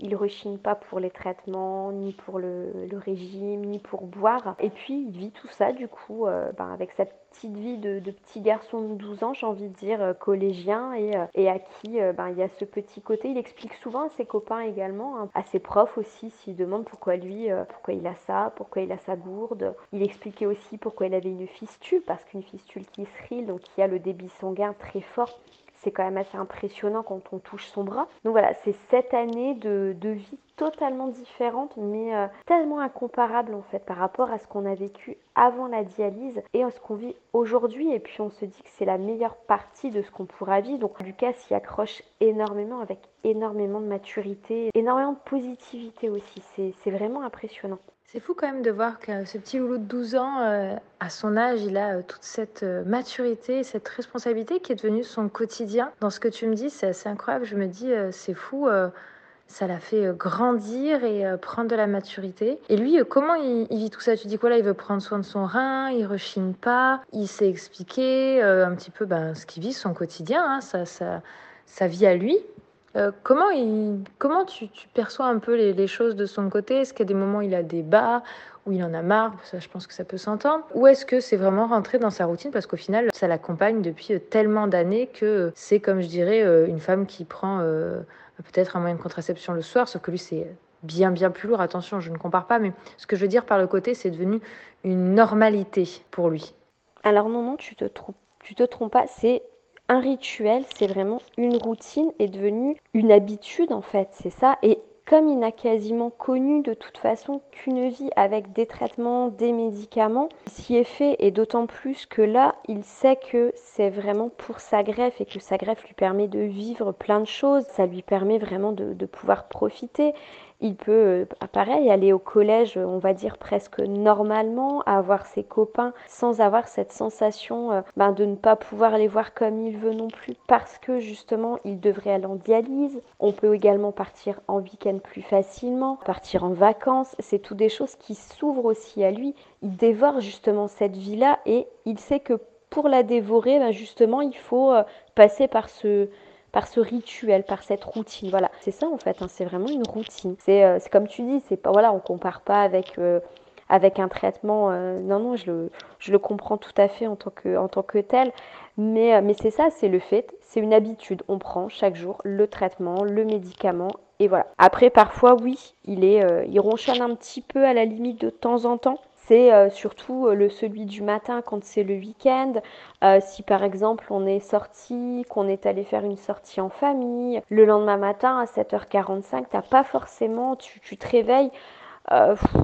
il rechigne pas pour les traitements, ni pour le, régime, ni pour boire. Et puis il vit tout ça du coup euh, ben, avec cette petite vie de, petit garçon de 12 ans, j'ai envie de dire, euh, collégien, et, euh, et à qui ben, il y a ce petit côté. Il explique souvent à ses copains également, hein, à ses profs aussi, s'ils demandent pourquoi lui, pourquoi il a ça, pourquoi il a sa gourde. Il expliquait aussi pourquoi il avait une fistule, parce qu'une fistule qui se donc qui a le débit sanguin très fort, c'est quand même assez impressionnant quand on touche son bras. Donc voilà, c'est cette année de, vie totalement différente, mais euh, tellement incomparable en fait par rapport à ce qu'on a vécu avant la dialyse et à ce qu'on vit aujourd'hui. Et puis on se dit que c'est la meilleure partie de ce qu'on pourra vivre. Donc Lucas s'y accroche énormément avec énormément de maturité, énormément de positivité aussi. C'est vraiment impressionnant. C'est fou quand même de voir que ce petit loulou de 12 ans, euh, à son âge, il a euh, toute cette euh, maturité, cette responsabilité qui est devenue son quotidien. Dans ce que tu me dis, c'est assez incroyable. Je me dis, c'est fou, ça l'a fait grandir et prendre de la maturité. Et lui, comment il, vit tout ça? Tu dis quoi là Il veut prendre soin de son rein, il rechigne pas, il sait expliquer un petit peu ben, ce qu'il vit, son quotidien, hein, ça, ça, sa vie à lui. Euh, comment il, comment tu, perçois un peu les, choses de son côté? Est-ce a des moments il a des bas, où il en a marre? Ça, je pense que ça peut s'entendre. Ou est-ce que c'est vraiment rentré dans sa routine? Parce qu'au final, ça l'accompagne depuis euh, tellement d'années que c'est, comme je dirais, euh, une femme qui prend peut-être un moyen de contraception le soir, sauf que lui, c'est bien, bien plus lourd. Attention, je ne compare pas, mais ce que je veux dire par le côté, c'est devenu une normalité pour lui. Alors non, non, tu te trompes, tu te trompes pas. C'est un rituel, c'est vraiment une routine est devenue une habitude en fait, c'est ça. Et comme il n'a quasiment connu de toute façon qu'une vie avec des traitements, des médicaments, s'y est fait et d'autant plus que là, il sait que c'est vraiment pour sa greffe et que sa greffe lui permet de vivre plein de choses, ça lui permet vraiment de pouvoir profiter il peut, euh, pareil, aller au collège, on va dire presque normalement, avoir ses copains sans avoir cette sensation euh, ben, de ne pas pouvoir les voir comme il veut non plus parce que justement il devrait aller en dialyse. On peut également partir en week-end plus facilement, partir en vacances. C'est tout des choses qui s'ouvrent aussi à lui. Il dévore justement cette vie-là et il sait que pour la dévorer, ben, justement, il faut euh, passer par ce, par ce rituel, par cette routine. Voilà, c'est ça en fait, hein, c'est vraiment une routine. Euh, c'est comme tu dis, c'est pas voilà, on compare pas avec euh, avec un traitement. Euh, non non, je le, je le comprends tout à fait en tant que en tant que tel. Mais mais c'est ça, c'est le fait, c'est une habitude. On prend chaque jour le traitement, le médicament et voilà. Après parfois oui, il est il ronchonne un petit peu à la limite de temps en temps c'est euh, surtout euh, le celui du matin quand c'est le week-end. Euh, si par exemple on est sorti, qu'on est allé faire une sortie en famille, le lendemain matin à 7h45, t'as pas forcément, tu, tu te réveilles.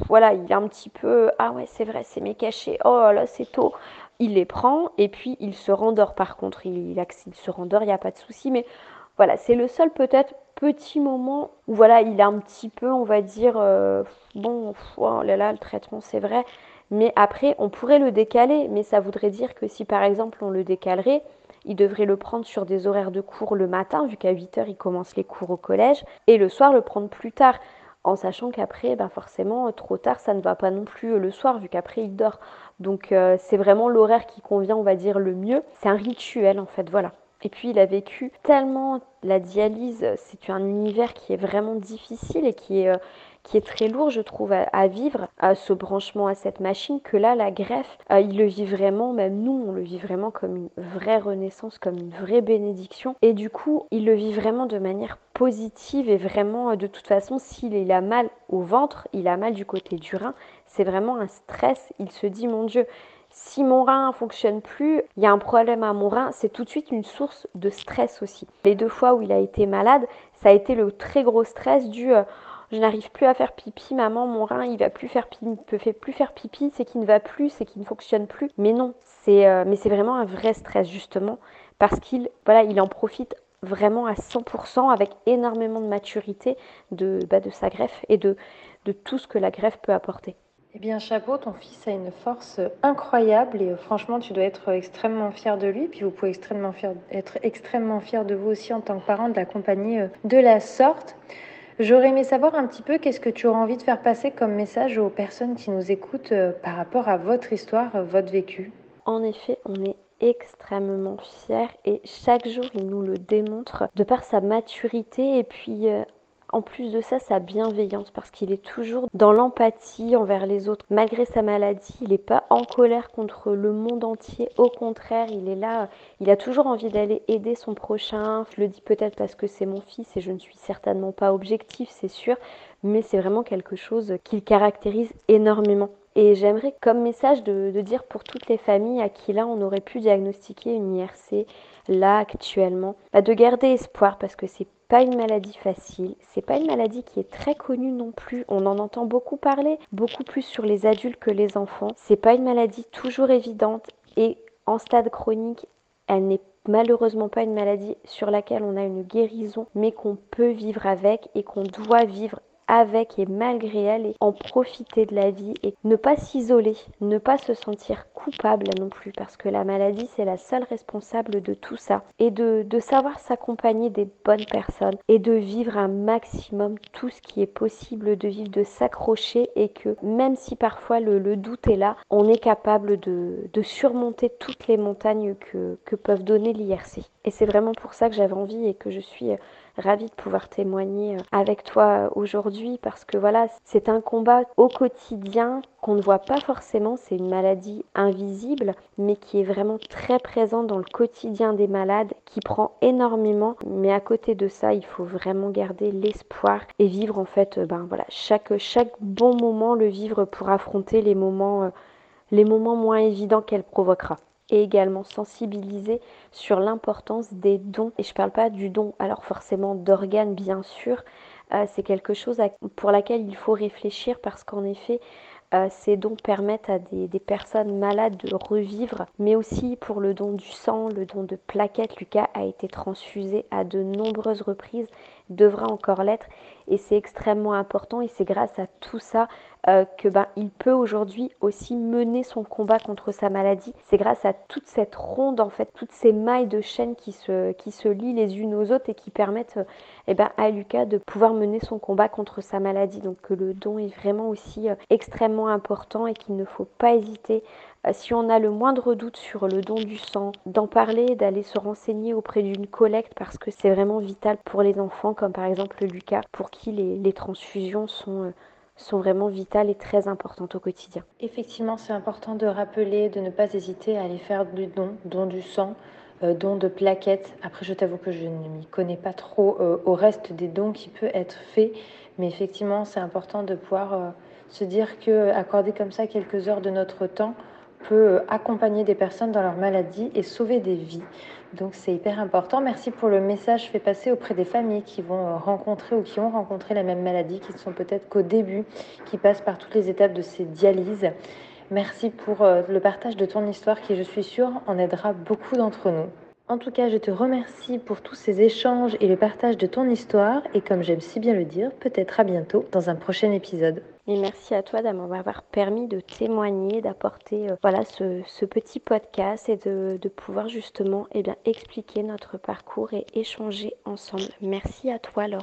voilà, il est un petit peu ah ouais c'est vrai c'est mes cachets oh là c'est tôt il les prend et puis il se rendort par contre il, il, il se rendort il n'y a pas de souci mais voilà c'est le seul peut-être petit moment où voilà, il a un petit peu, on va dire, euh, bon, oh là là, le traitement c'est vrai, mais après on pourrait le décaler, mais ça voudrait dire que si par exemple on le décalerait, il devrait le prendre sur des horaires de cours le matin, vu qu'à 8h il commence les cours au collège, et le soir le prendre plus tard, en sachant qu'après, ben forcément, trop tard, ça ne va pas non plus le soir, vu qu'après il dort. Donc euh, c'est vraiment l'horaire qui convient, on va dire, le mieux. C'est un rituel en fait, voilà. Et puis il a vécu tellement la dialyse, c'est un univers qui est vraiment difficile et qui est, euh, très lourd, je trouve, à, vivre, à ce branchement à cette machine, que là, la greffe, euh, il le vit vraiment, même nous, on le vit vraiment comme une vraie renaissance, comme une vraie bénédiction. Et du coup, il le vit vraiment de manière positive et vraiment, euh, de toute façon, s'il a mal au ventre, il a mal du côté du rein, c'est vraiment un stress. Il se dit, mon Dieu, si mon rein fonctionne plus, il y a un problème à mon rein, c'est tout de suite une source de stress aussi. Les deux fois où il a été malade, ça a été le très gros stress du euh, je n'arrive plus à faire pipi, maman, mon rein, il va plus faire pipi, peut fait plus faire pipi, c'est qu'il ne va plus, c'est qu'il ne fonctionne plus. Mais non, c'est euh, mais c'est vraiment un vrai stress justement parce qu'il voilà, il en profite vraiment à 100% avec énormément de maturité de, bah, de sa greffe et de, de tout ce que la greffe peut apporter. Eh bien, chapeau, ton fils a une force incroyable et euh, franchement, tu dois être extrêmement fier de lui. Puis vous pouvez extrêmement fier, être extrêmement fier de vous aussi en tant que parent de l'accompagner euh, de la sorte. J'aurais aimé savoir un petit peu qu'est-ce que tu auras envie de faire passer comme message aux personnes qui nous écoutent euh, par rapport à votre histoire, votre vécu. En effet, on est extrêmement fiers et chaque jour il nous le démontre de par sa maturité et puis En plus de ça, sa bienveillance, parce qu'il est toujours dans l'empathie envers les autres. Malgré sa maladie, il n'est pas en colère contre le monde entier. Au contraire, il est là, il a toujours envie d'aller aider son prochain. Je le dis peut-être parce que c'est mon fils et je ne suis certainement pas objectif, c'est sûr, mais c'est vraiment quelque chose qu'il caractérise énormément. Et j'aimerais comme message de, dire pour toutes les familles à qui là on aurait pu diagnostiquer une IRC, là actuellement, bah, de garder espoir parce que c'est pas une maladie facile, c'est pas une maladie qui est très connue non plus. On en entend beaucoup parler, beaucoup plus sur les adultes que les enfants. C'est pas une maladie toujours évidente et en stade chronique, elle n'est malheureusement pas une maladie sur laquelle on a une guérison, mais qu'on peut vivre avec et qu'on doit vivre avec et malgré elle et en profiter de la vie et ne pas s'isoler, ne pas se sentir coupable non plus parce que la maladie c'est la seule responsable de tout ça et de, de savoir s'accompagner des bonnes personnes et de vivre un maximum tout ce qui est possible de vivre, de s'accrocher et que même si parfois le, doute est là, on est capable de, de surmonter toutes les montagnes que, que peuvent donner l'IRC. Et c'est vraiment pour ça que j'avais envie et que je suis ravie de pouvoir témoigner euh, avec toi aujourd'hui parce que voilà, c'est un combat au quotidien qu'on ne voit pas forcément, c'est une maladie invisible, mais qui est vraiment très présente dans le quotidien des malades, qui prend énormément. Mais à côté de ça, il faut vraiment garder l'espoir et vivre en fait, euh, ben voilà, chaque, chaque bon moment le vivre pour affronter les moments, euh, les moments moins évidents qu'elle provoquera et également sensibiliser sur l'importance des dons. Et je ne parle pas du don, alors forcément d'organes bien sûr, euh, c'est quelque chose pour laquelle il faut réfléchir parce qu'en effet, euh, ces dons permettent à des, des, personnes malades de revivre, mais aussi pour le don du sang, le don de plaquettes. Lucas a été transfusé à de nombreuses reprises, devra encore l'être, et c'est extrêmement important. Et c'est grâce à tout ça euh, que ben il peut aujourd'hui aussi mener son combat contre sa maladie. C'est grâce à toute cette ronde en fait, toutes ces mailles de chaîne qui se lient les unes aux autres et qui permettent euh, eh ben, à Lucas de pouvoir mener son combat contre sa maladie. Donc que le don est vraiment aussi euh, extrêmement important et qu'il ne faut pas hésiter si on a le moindre doute sur le don du sang, d'en parler, d'aller se renseigner auprès d'une collecte parce que c'est vraiment vital pour les enfants, comme par exemple Lucas, pour qui les transfusions sont sont vraiment vitales et très importantes au quotidien. Effectivement, c'est important de rappeler, de ne pas hésiter à aller faire du don, don du sang, euh, don de plaquettes. Après, je t'avoue que je ne m'y connais pas trop euh, au reste des dons qui peuvent être faits, mais effectivement, c'est important de pouvoir euh, se dire que accorder comme ça quelques heures de notre temps peut accompagner des personnes dans leur maladie et sauver des vies. Donc c'est hyper important. Merci pour le message fait passer auprès des familles qui vont euh, rencontrer ou qui ont rencontré la même maladie, qui ne sont peut-être qu'au début, qui passent par toutes les étapes de ces dialyses. Merci pour euh, le partage de ton histoire qui, je suis sûre, en aidera beaucoup d'entre nous. En tout cas, je te remercie pour tous ces échanges et le partage de ton histoire. Et comme j'aime si bien le dire, peut-être à bientôt dans un prochain épisode. Et merci à toi de m'avoir permis de témoigner, d'apporter euh, voilà ce, petit podcast et de, de pouvoir justement eh bien, expliquer notre parcours et échanger ensemble. Merci à toi Laure.